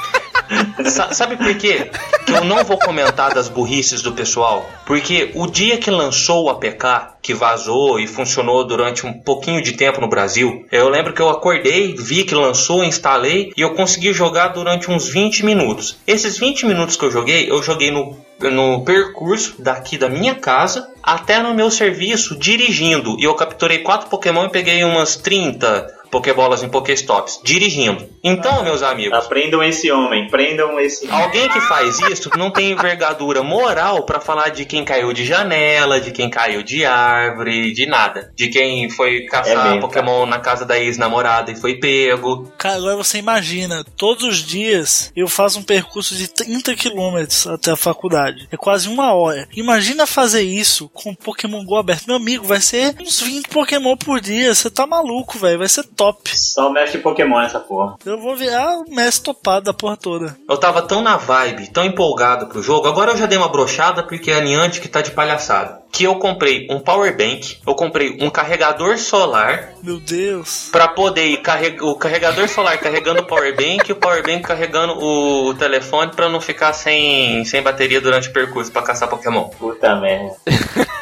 Sa- sabe por quê? Que eu não vou comentar das burrices do pessoal? Porque o dia que lançou o APK, que vazou e funcionou durante um pouquinho de tempo no Brasil, eu lembro que eu acordei, vi que lançou, instalei e eu consegui jogar durante uns 20 minutos. Esses 20 minutos que eu joguei, eu joguei no, no percurso daqui da minha casa até no meu serviço dirigindo. E eu capturei quatro Pokémon e peguei umas 30 Pokébolas em Pokéstops, dirigindo. Então, meus amigos. Aprendam esse homem, prendam esse. Alguém que faz isso não tem envergadura moral pra falar de quem caiu de janela, de quem caiu de árvore, de nada. De quem foi caçar É Pokémon na casa da ex-namorada e foi pego. Cara, agora você imagina, todos os dias eu faço um percurso de 30 quilômetros até a faculdade. É quase uma hora. Imagina fazer isso com Pokémon GO aberto. Meu amigo, vai ser uns 20 Pokémon por dia. Você tá maluco, velho. Vai ser top. Só mestre Pokémon nessa porra. Eu vou virar o mestre topado da porra toda. Eu tava tão na vibe, tão empolgado pro jogo, agora eu já dei uma brochada porque a Niantic tá de palhaçada. Que eu comprei um power bank, eu comprei um carregador solar Meu Deus. Pra poder ir carreg o carregador solar carregando o power bank e o power bank carregando o telefone pra não ficar sem, sem bateria durante o percurso pra caçar Pokémon. Puta merda.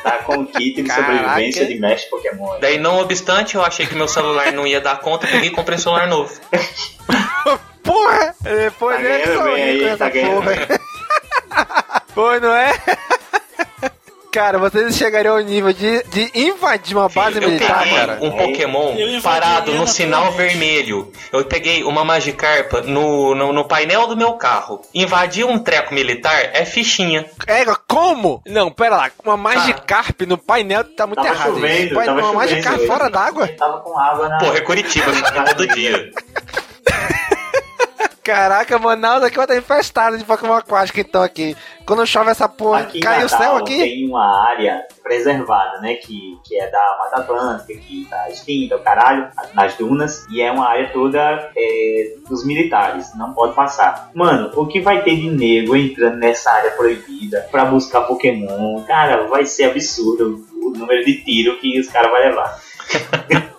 Tá com o kit de Caraca. sobrevivência de mestre Pokémon. Daí, não obstante, eu achei que meu celular não ia dar conta, peguei e comprei celular novo. Porra! Depois Tá ele ganhando bem aí, tá ganhando porra. Foi, não é? Cara, vocês chegariam ao nível de, de invadir uma base Eu militar, peguei cara. um Pokémon parado no sinal vermelho. Eu peguei uma Magikarpa no, no, no painel do meu carro. Invadir um treco militar é fichinha. É, como? Não, pera lá. Uma Magikarp no painel tá muito Tava errado. chovendo, isso. Tava uma chovendo Magikarp fora d'água? Tava com água na. Porra, é Curitiba, todo dia. Caraca, Manaus aqui vai estar infestado de Pokémon aquático então aqui. Quando chove essa porra, Aqui cai o Natal céu aqui. tem uma área preservada, né? Que, que é da Mata Atlântica, que tá extinta, o caralho, nas dunas. E é uma área toda é, dos militares, não pode passar. Mano, o que vai ter de nego entrando nessa área proibida pra buscar Pokémon? Cara, vai ser absurdo o número de tiro que os caras vão levar.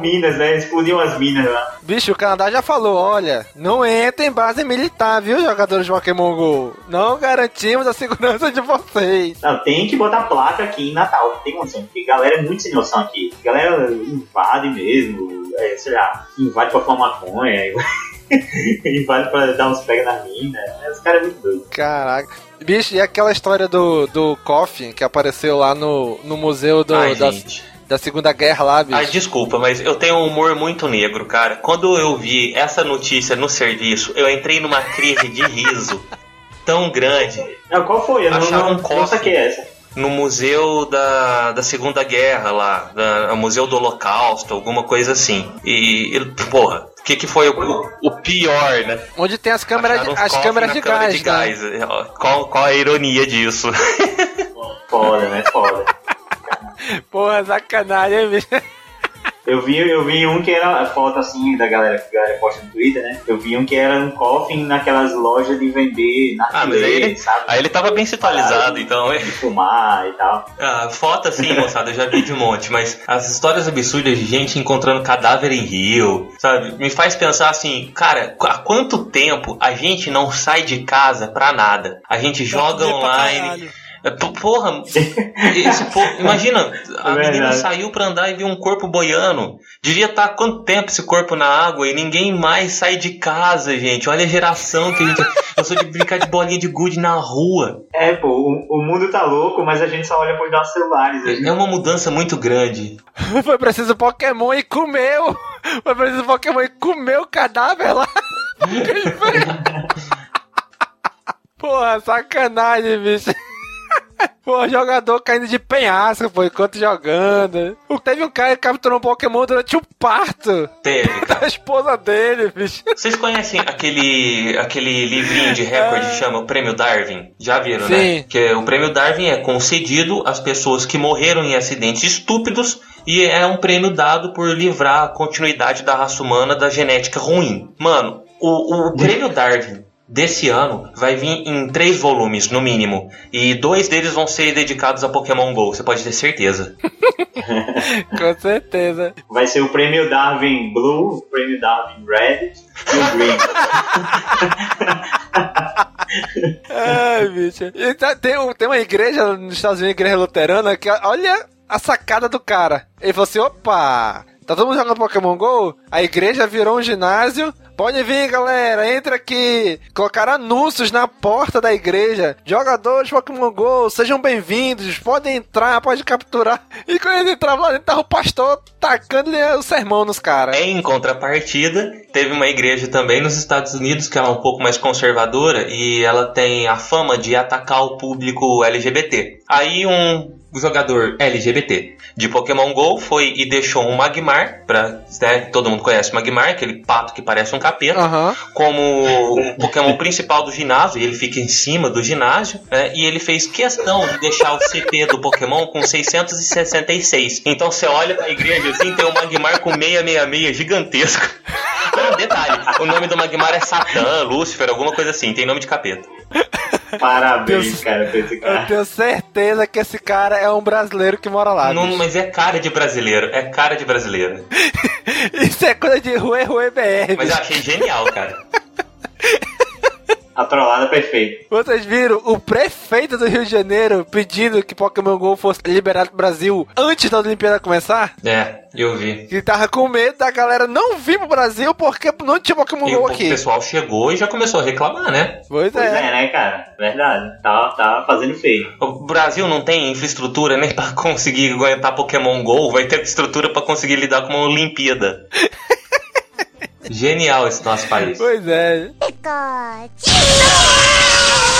minas, né? Explodiam as minas lá. Bicho, o Canadá já falou, olha, não entra em base militar, viu, jogadores de Pokémon GO? Não garantimos a segurança de vocês. Não, tem que botar placa aqui em Natal, não tem condição, porque galera é muito sem noção aqui. Galera invade mesmo, é, sei lá, invade pra fumar maconha, invade pra dar uns pega na mina. Os caras é muito doido. Caraca. Bicho, e aquela história do, do Coffin que apareceu lá no, no museu do, Ai, da, gente. Da Segunda Guerra lá, bicho? Ai, desculpa, mas eu tenho um humor muito negro, cara. Quando eu vi essa notícia no serviço, eu entrei numa crise de riso tão grande. Não, qual foi? Eu não, Acharam não, não cofre. saquei essa. No museu da, da Segunda Guerra lá, da, o museu do Holocausto, alguma coisa assim. E, e, porra, o que, que foi o, o pior, né? Onde tem as câmeras, de, as câmeras de câmera gás, de gás. né? Ó, Qual, qual a ironia disso? Foda, né? Foda. Porra, sacanagem, bicho? Eu vi, eu vi um que era a foto assim da galera que a galera posta no Twitter, né? Eu vi um que era um coffin naquelas lojas de vender na Ah, mas aí ele, sabe? aí ele tava bem situalizado, então. De fumar e tal. Ah, foto assim, moçada, eu já vi de monte, mas as histórias absurdas de gente encontrando cadáver em rio, sabe? Me faz pensar assim, cara, há quanto tempo a gente não sai de casa pra nada? A gente joga Pra online. É, Porra, esse povo, imagina, a É menina saiu pra andar e viu um corpo boiando. Devia estar quanto tempo esse corpo na água e ninguém mais sai de casa, gente. Olha a geração que a gente. Eu sou de brincar de bolinha de gude na rua. É, pô, o, o mundo tá louco, mas a gente só olha pros nossos celulares. né? É uma mudança muito grande. Foi preciso Pokémon e comeu. Foi preciso Pokémon e comeu o cadáver lá. Porra, sacanagem, bicho. Pô, jogador caindo de penhasco, pô, enquanto jogando. Teve um cara que capturou um Pokémon durante o parto Teve, da esposa dele, bicho. Vocês conhecem aquele, aquele livrinho de recorde que chama o Prêmio Darwin? Já viram, né? Sim. Que o Prêmio Darwin é concedido às pessoas que morreram em acidentes estúpidos e é um prêmio dado por livrar a continuidade da raça humana da genética ruim. Mano, o, o Prêmio Darwin desse ano vai vir em três volumes, no mínimo. E dois deles vão ser dedicados a Pokémon GO, você pode ter certeza. Com certeza. Vai ser o prêmio Darwin Blue, o prêmio Darwin Red e o Green. Ai, bicho. E tá- tem, tem uma igreja nos Estados Unidos, igreja luterana, que olha a sacada do cara. Ele falou assim: opa, tá todo mundo jogando Pokémon GO? A igreja virou um ginásio. Pode vir, galera, entra aqui. Colocaram anúncios na porta da igreja. Jogadores Pokémon GO, sejam bem-vindos. Podem entrar, pode capturar. E quando ele entrava lá dentro, tava o pastor tacando o sermão nos caras. Em contrapartida, teve uma igreja também nos Estados Unidos que é um pouco mais conservadora e ela tem a fama de atacar o público LGBT. Aí um jogador LGBT de Pokémon GO foi e deixou um Magmar, pra, né, todo mundo conhece o Magmar, aquele pato que parece um capeta, como o Pokémon principal do ginásio, e ele fica em cima do ginásio, né, e ele fez questão de deixar o CP do Pokémon com 666. Então você olha pra igreja assim, tem um Magmar com 666 gigantesco. Detalhe, o nome do Magmar é Satã, Lúcifer, alguma coisa assim, tem nome de capeta. Parabéns, cara, pra esse Eu cara. tenho certeza que esse cara é um brasileiro que mora lá. Não, bicho. mas é cara de brasileiro, é cara de brasileiro. Isso é coisa de Rue Rue BR. Mas eu achei genial, cara. A trollada perfeita. Vocês viram o prefeito do Rio de Janeiro pedindo que Pokémon GO fosse liberado pro Brasil antes da Olimpíada começar? É, eu vi. Que tava com medo da galera não vir pro Brasil porque não tinha Pokémon E GO o aqui. pessoal chegou e já começou a reclamar, né? Pois Pois é. é, né, cara? Verdade. Tá, tá fazendo feio. O Brasil não tem infraestrutura nem pra conseguir aguentar Pokémon GO, vai ter estrutura pra conseguir lidar com uma Olimpíada. Genial esse nosso país. Pois é.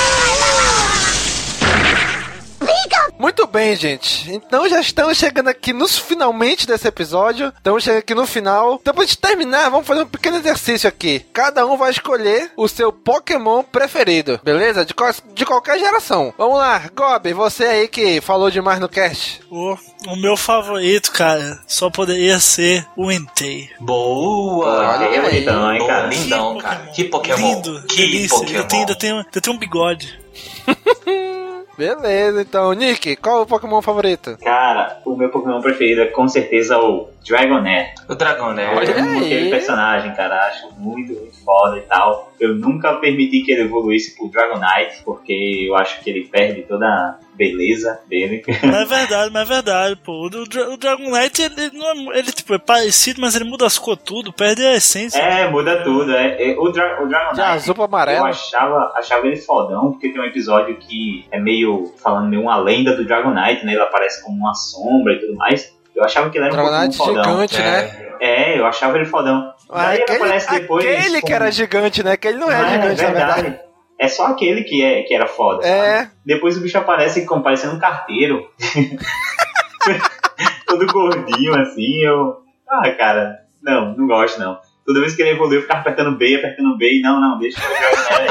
Muito bem, gente. Então já estamos chegando aqui nos finalmente desse episódio. Estamos chegando aqui no final. Então, pra gente terminar, vamos fazer um pequeno exercício aqui. Cada um vai escolher o seu Pokémon preferido, beleza? De, qual- de qualquer geração. Vamos lá, Gob, você aí que falou demais no cast. O, o meu favorito, cara, só poderia ser o Entei. Boa! Olha aí, então, hein, cara? Lindão, cara. Que Pokémon. Lindo, que delícia. Pokémon. Ainda tem, ainda, tem, ainda tem um bigode. Beleza, então, Nick, qual é o Pokémon favorito? Cara, o meu Pokémon preferido é com certeza o Dragonair. O dragão, né? Olha Eu amo aí. aquele personagem, cara. Acho muito, muito foda e tal. Eu nunca permiti que ele evoluísse pro Dragonite, porque eu acho que ele perde toda a beleza dele. Mas é verdade, mas é verdade, pô. O, Dra- o Dragon Knight, ele, ele não é, ele tipo, é parecido, mas ele muda as cores tudo, perde a essência. É, muda tudo. É, É, o, Dra o Dragonite. De azul pra Eu amarelo. achava, achava ele fodão, porque tem um episódio que é meio, falando meio uma lenda do Dragonite, né? Ele aparece como uma sombra e tudo mais. Eu achava que ele era um Pokémon fodão. gigante, né? É, eu achava ele fodão. Ah, Daí ele aquele, aparece depois. aquele com- que era gigante, né? Que ele não é, Ah, gigante, na verdade. É só aquele que, é, que era foda. É. sabe? Depois o bicho aparece como parecendo um carteiro. Todo gordinho assim, eu. Ah, cara, não, não gosto não. Toda vez que ele evoluiu, eu ficava apertando B, apertando B, não, não, deixa eu jogar aí.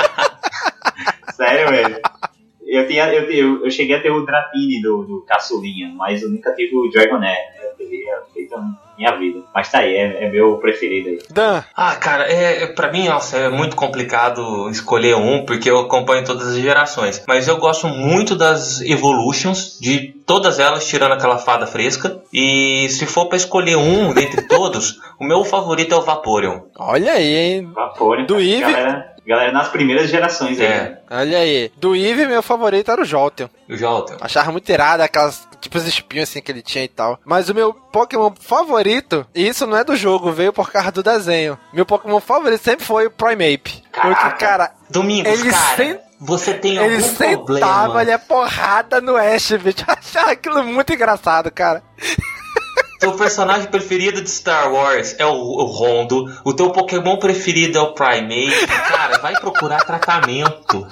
Sério, velho. Eu, tinha, eu, eu, eu cheguei a ter o Dratini do, do Caçulinha, mas eu nunca tive o Dragonair. Eu teria feito a minha vida. Mas tá aí, é, é meu preferido aí. Dan, Ah, cara, é, é- pra mim, nossa, é muito complicado escolher um, porque eu acompanho todas as gerações. Mas eu gosto muito das Evolutions, de todas elas, tirando aquela fada fresca. E se for pra escolher um dentre todos, o meu favorito é o Vaporeon. olha aí, hein? Vapor, Do Eve? Galera, nas primeiras gerações aí. É. né? Olha aí. Do Eve, meu favorito era o Jolteon. O Jolteon. Achava muito irado aquelas, tipo, os espinhos assim que ele tinha e tal. Mas o meu Pokémon favorito, e isso não é do jogo, veio por causa do desenho. Meu Pokémon favorito sempre foi o Primeape. Porque, Caraca. cara, Domingos, Ele cara, sen- você tem ele algum sentava problema. ali a porrada no Ash, bicho. Eu Achava aquilo muito engraçado, cara. Teu personagem preferido de Star Wars é o, o Rondo. O teu Pokémon preferido é o Primeape. Cara, vai procurar tratamento.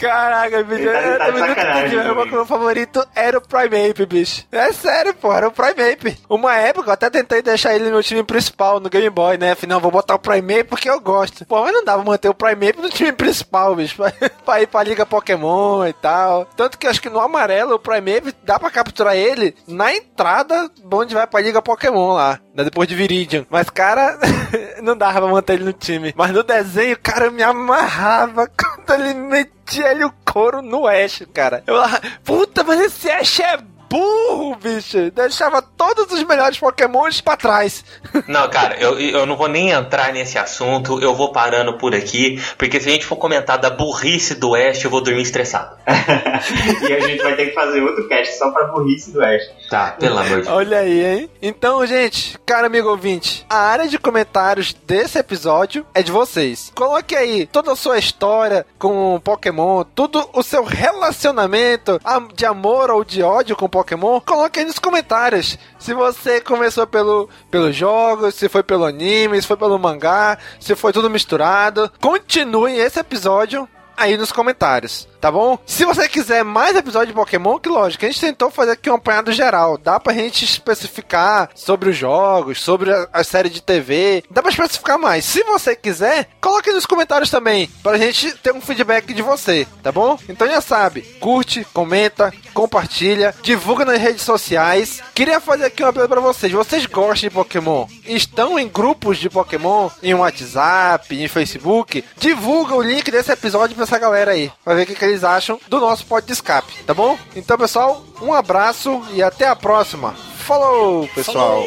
Caraca, bicho. Tá- eu tá também nunca entendi. Meu. Pokémon favorito era o Primeape, bicho. É sério, pô, era o Primeape. Uma época eu até tentei deixar ele no meu time principal, no Game Boy, né? Afinal, vou botar o Primeape porque eu gosto. Pô, mas não dava manter o Primeape no time principal, bicho. Pra, pra ir pra Liga Pokémon e tal. Tanto que eu acho que no amarelo, o Primeape dá pra capturar ele na entrada onde vai pra Liga Pokémon lá. Né, Depois de Viridian. Mas, cara, não dava pra manter ele no time. Mas no desenho, cara, eu me amarrava quando ele metia ele o couro no Ash, cara. Eu lá, puta, mas esse Ash é burro, bicho. Deixava todos os melhores Pokémons pra trás. Não, cara, eu, eu não vou nem entrar nesse assunto, eu vou parando por aqui, porque se a gente for comentar da burrice do Ash, eu vou dormir estressado. e a gente vai ter que fazer outro cast só pra burrice do Ash. Tá, pelo amor de Deus. Olha aí, hein? Então, gente, cara amigo ouvinte, a área de comentários desse episódio é de vocês. Coloque aí toda a sua história com Pokémon, tudo o seu relacionamento de amor ou de ódio com Pokémon, coloque aí nos comentários. Se você começou pelo, pelo jogo, se foi pelo anime, se foi pelo mangá, se foi tudo misturado. Continue esse episódio aí nos comentários, tá bom? Se você quiser mais episódio de Pokémon, que lógico, a gente tentou fazer aqui um apanhado geral. Dá pra gente especificar sobre os jogos, sobre a, série de TV. Dá pra especificar mais. Se você quiser, coloque nos comentários também, pra gente ter um feedback de você, tá bom? Então já sabe, curte, comenta, compartilha, divulga nas redes sociais. Queria fazer aqui um apelo pra vocês. Vocês gostam de Pokémon? Estão em grupos de Pokémon? Em WhatsApp, em Facebook? Divulga o link desse episódio pra essa galera aí, pra ver o que, que eles acham do nosso pod de escape, tá bom? Então, pessoal, um abraço e até a próxima. Falou, pessoal!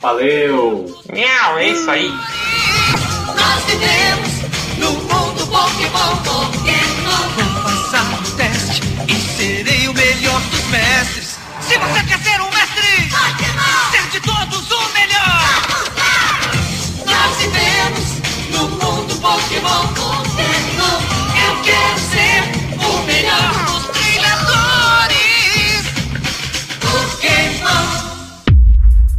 Valeu! Miau, é isso aí. Nós vivemos no mundo Pokémon, Pokémon. Vou passar no teste e serei o melhor dos mestres. Se você quer ser um mestre, Pokémon. ser de todos o melhor. Nós vivemos no mundo Pokémon, Pokémon. Quiero ser o melhor dos criadores. Porque no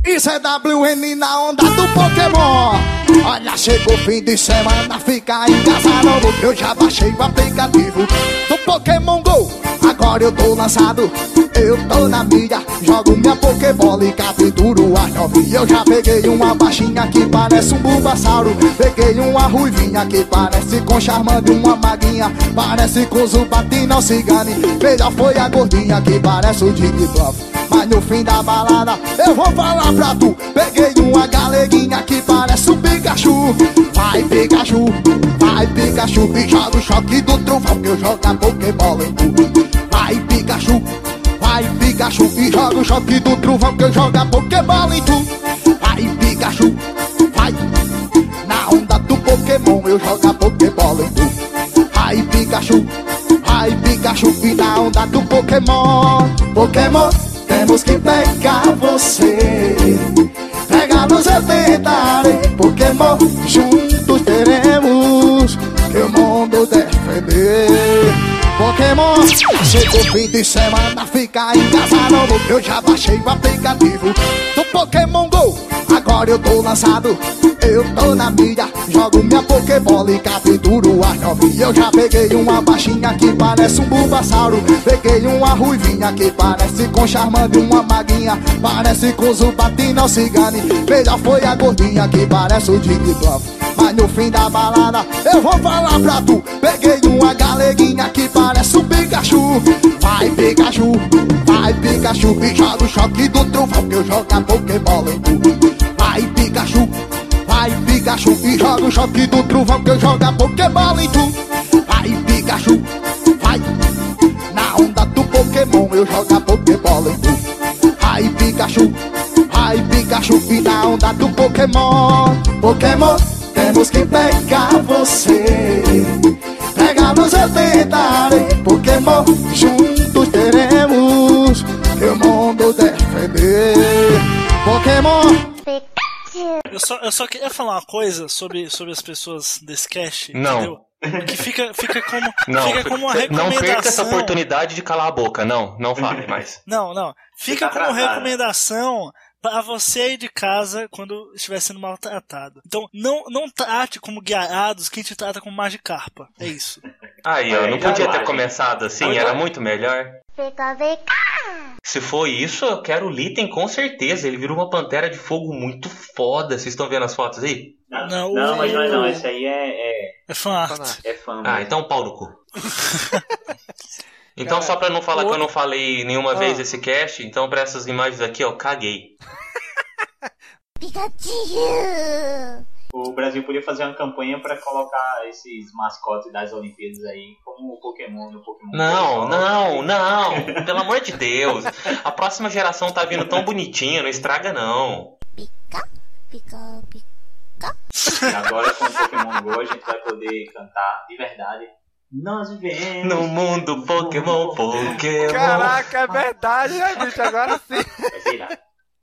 Isso é WN na onda do Pokémon. Olha, chegou o fim de semana, fica em casa novo. Eu já baixei o aplicativo do Pokémon Go. Agora eu tô lançado, eu tô na mídia. Jogo minha Pokébola e capturo as novinhas. Eu já peguei uma baixinha que parece um Bulbasauro. Peguei uma ruivinha que parece com Charmander, uma maguinha. Parece com Zubatino Cigane. Melhor foi a gordinha que parece o Jigglypuff. Mas no fim da balada eu vou falar pra tu Peguei uma galeguinha que parece um Pikachu. Vai Pikachu, vai Pikachu. E joga o choque do trovão que eu jogo a Pokébola em tu Vai Pikachu, vai Pikachu. E joga o choque do trovão que eu jogo a Pokébola em tu Vai Pikachu, vai. Na onda do Pokémon eu jogo a Pokébola em tu Vai Pikachu, vai Pikachu. E na onda do Pokémon Pokémon temos que pegar você. Pegar nos tentarei Pokémon Juntos teremos Que o mundo defender. Pokémon Chegou fim de semana Fica em casa novo Eu já baixei o aplicativo Do Pokémon Go Agora eu tô lançado. Eu tô na mídia Jogo minha Pokébola e capturo as novinhas Eu já peguei uma baixinha que parece um Bulbasauro Peguei uma ruivinha que parece com Charmander Uma maguinha, parece com Zubatino Cigane. Melhor foi a gordinha que parece o Jigglypuff Mas no fim da balada eu vou falar pra tu. Peguei uma galeguinha que parece um Pikachu. Vai Pikachu, vai Pikachu E joga o choque do trovão que eu jogo a Pokébola em tu Pikachu E joga o choque do trovão que eu jogo a Pokébola em tu Vai Pikachu, vai Na onda do Pokémon eu jogo a Pokébola em tu Vai Pikachu, vai Pikachu E na onda do Pokémon. Pokémon, temos que pegar você Pegar nos eu tentarei Pokémon, juntos teremos Que o mundo defender. Pokémon Eu só, eu só queria falar uma coisa sobre, sobre as pessoas desse cast. Não. entendeu? Que fica, fica como, Não, fica como uma não recomendação. perca essa oportunidade de calar a boca. Não, não fale mais. Não, não. Fica tá como atrasado. recomendação para você aí de casa quando estiver sendo maltratado. Então, não, não trate como guiarados quem te trata como Magikarpa. É isso. Aí, ó, não já podia ter começado assim, era muito melhor. Se for isso, eu quero o Litten com certeza. Ele virou uma pantera de fogo muito foda. Vocês estão vendo as fotos aí? Não, Não, mas não é não. Esse aí é. É, É fanart. é fã. Ah, mesmo. então pau no cu. Então, só pra não falar que eu não falei nenhuma vez esse cast, então pra essas imagens aqui, ó, caguei. Pikachu. O Brasil podia fazer uma campanha pra colocar esses mascotes das Olimpíadas aí como o Pokémon no Pokémon. Não, Go. não, não. Pelo amor de Deus. A próxima geração tá vindo tão bonitinha, não estraga não. Pica, pica. E agora com o Pokémon Go a gente vai poder cantar de verdade. Nós vivemos. No mundo Pokémon, Pokémon. Caraca, é verdade, né, bicho? Agora sim. Vai irado.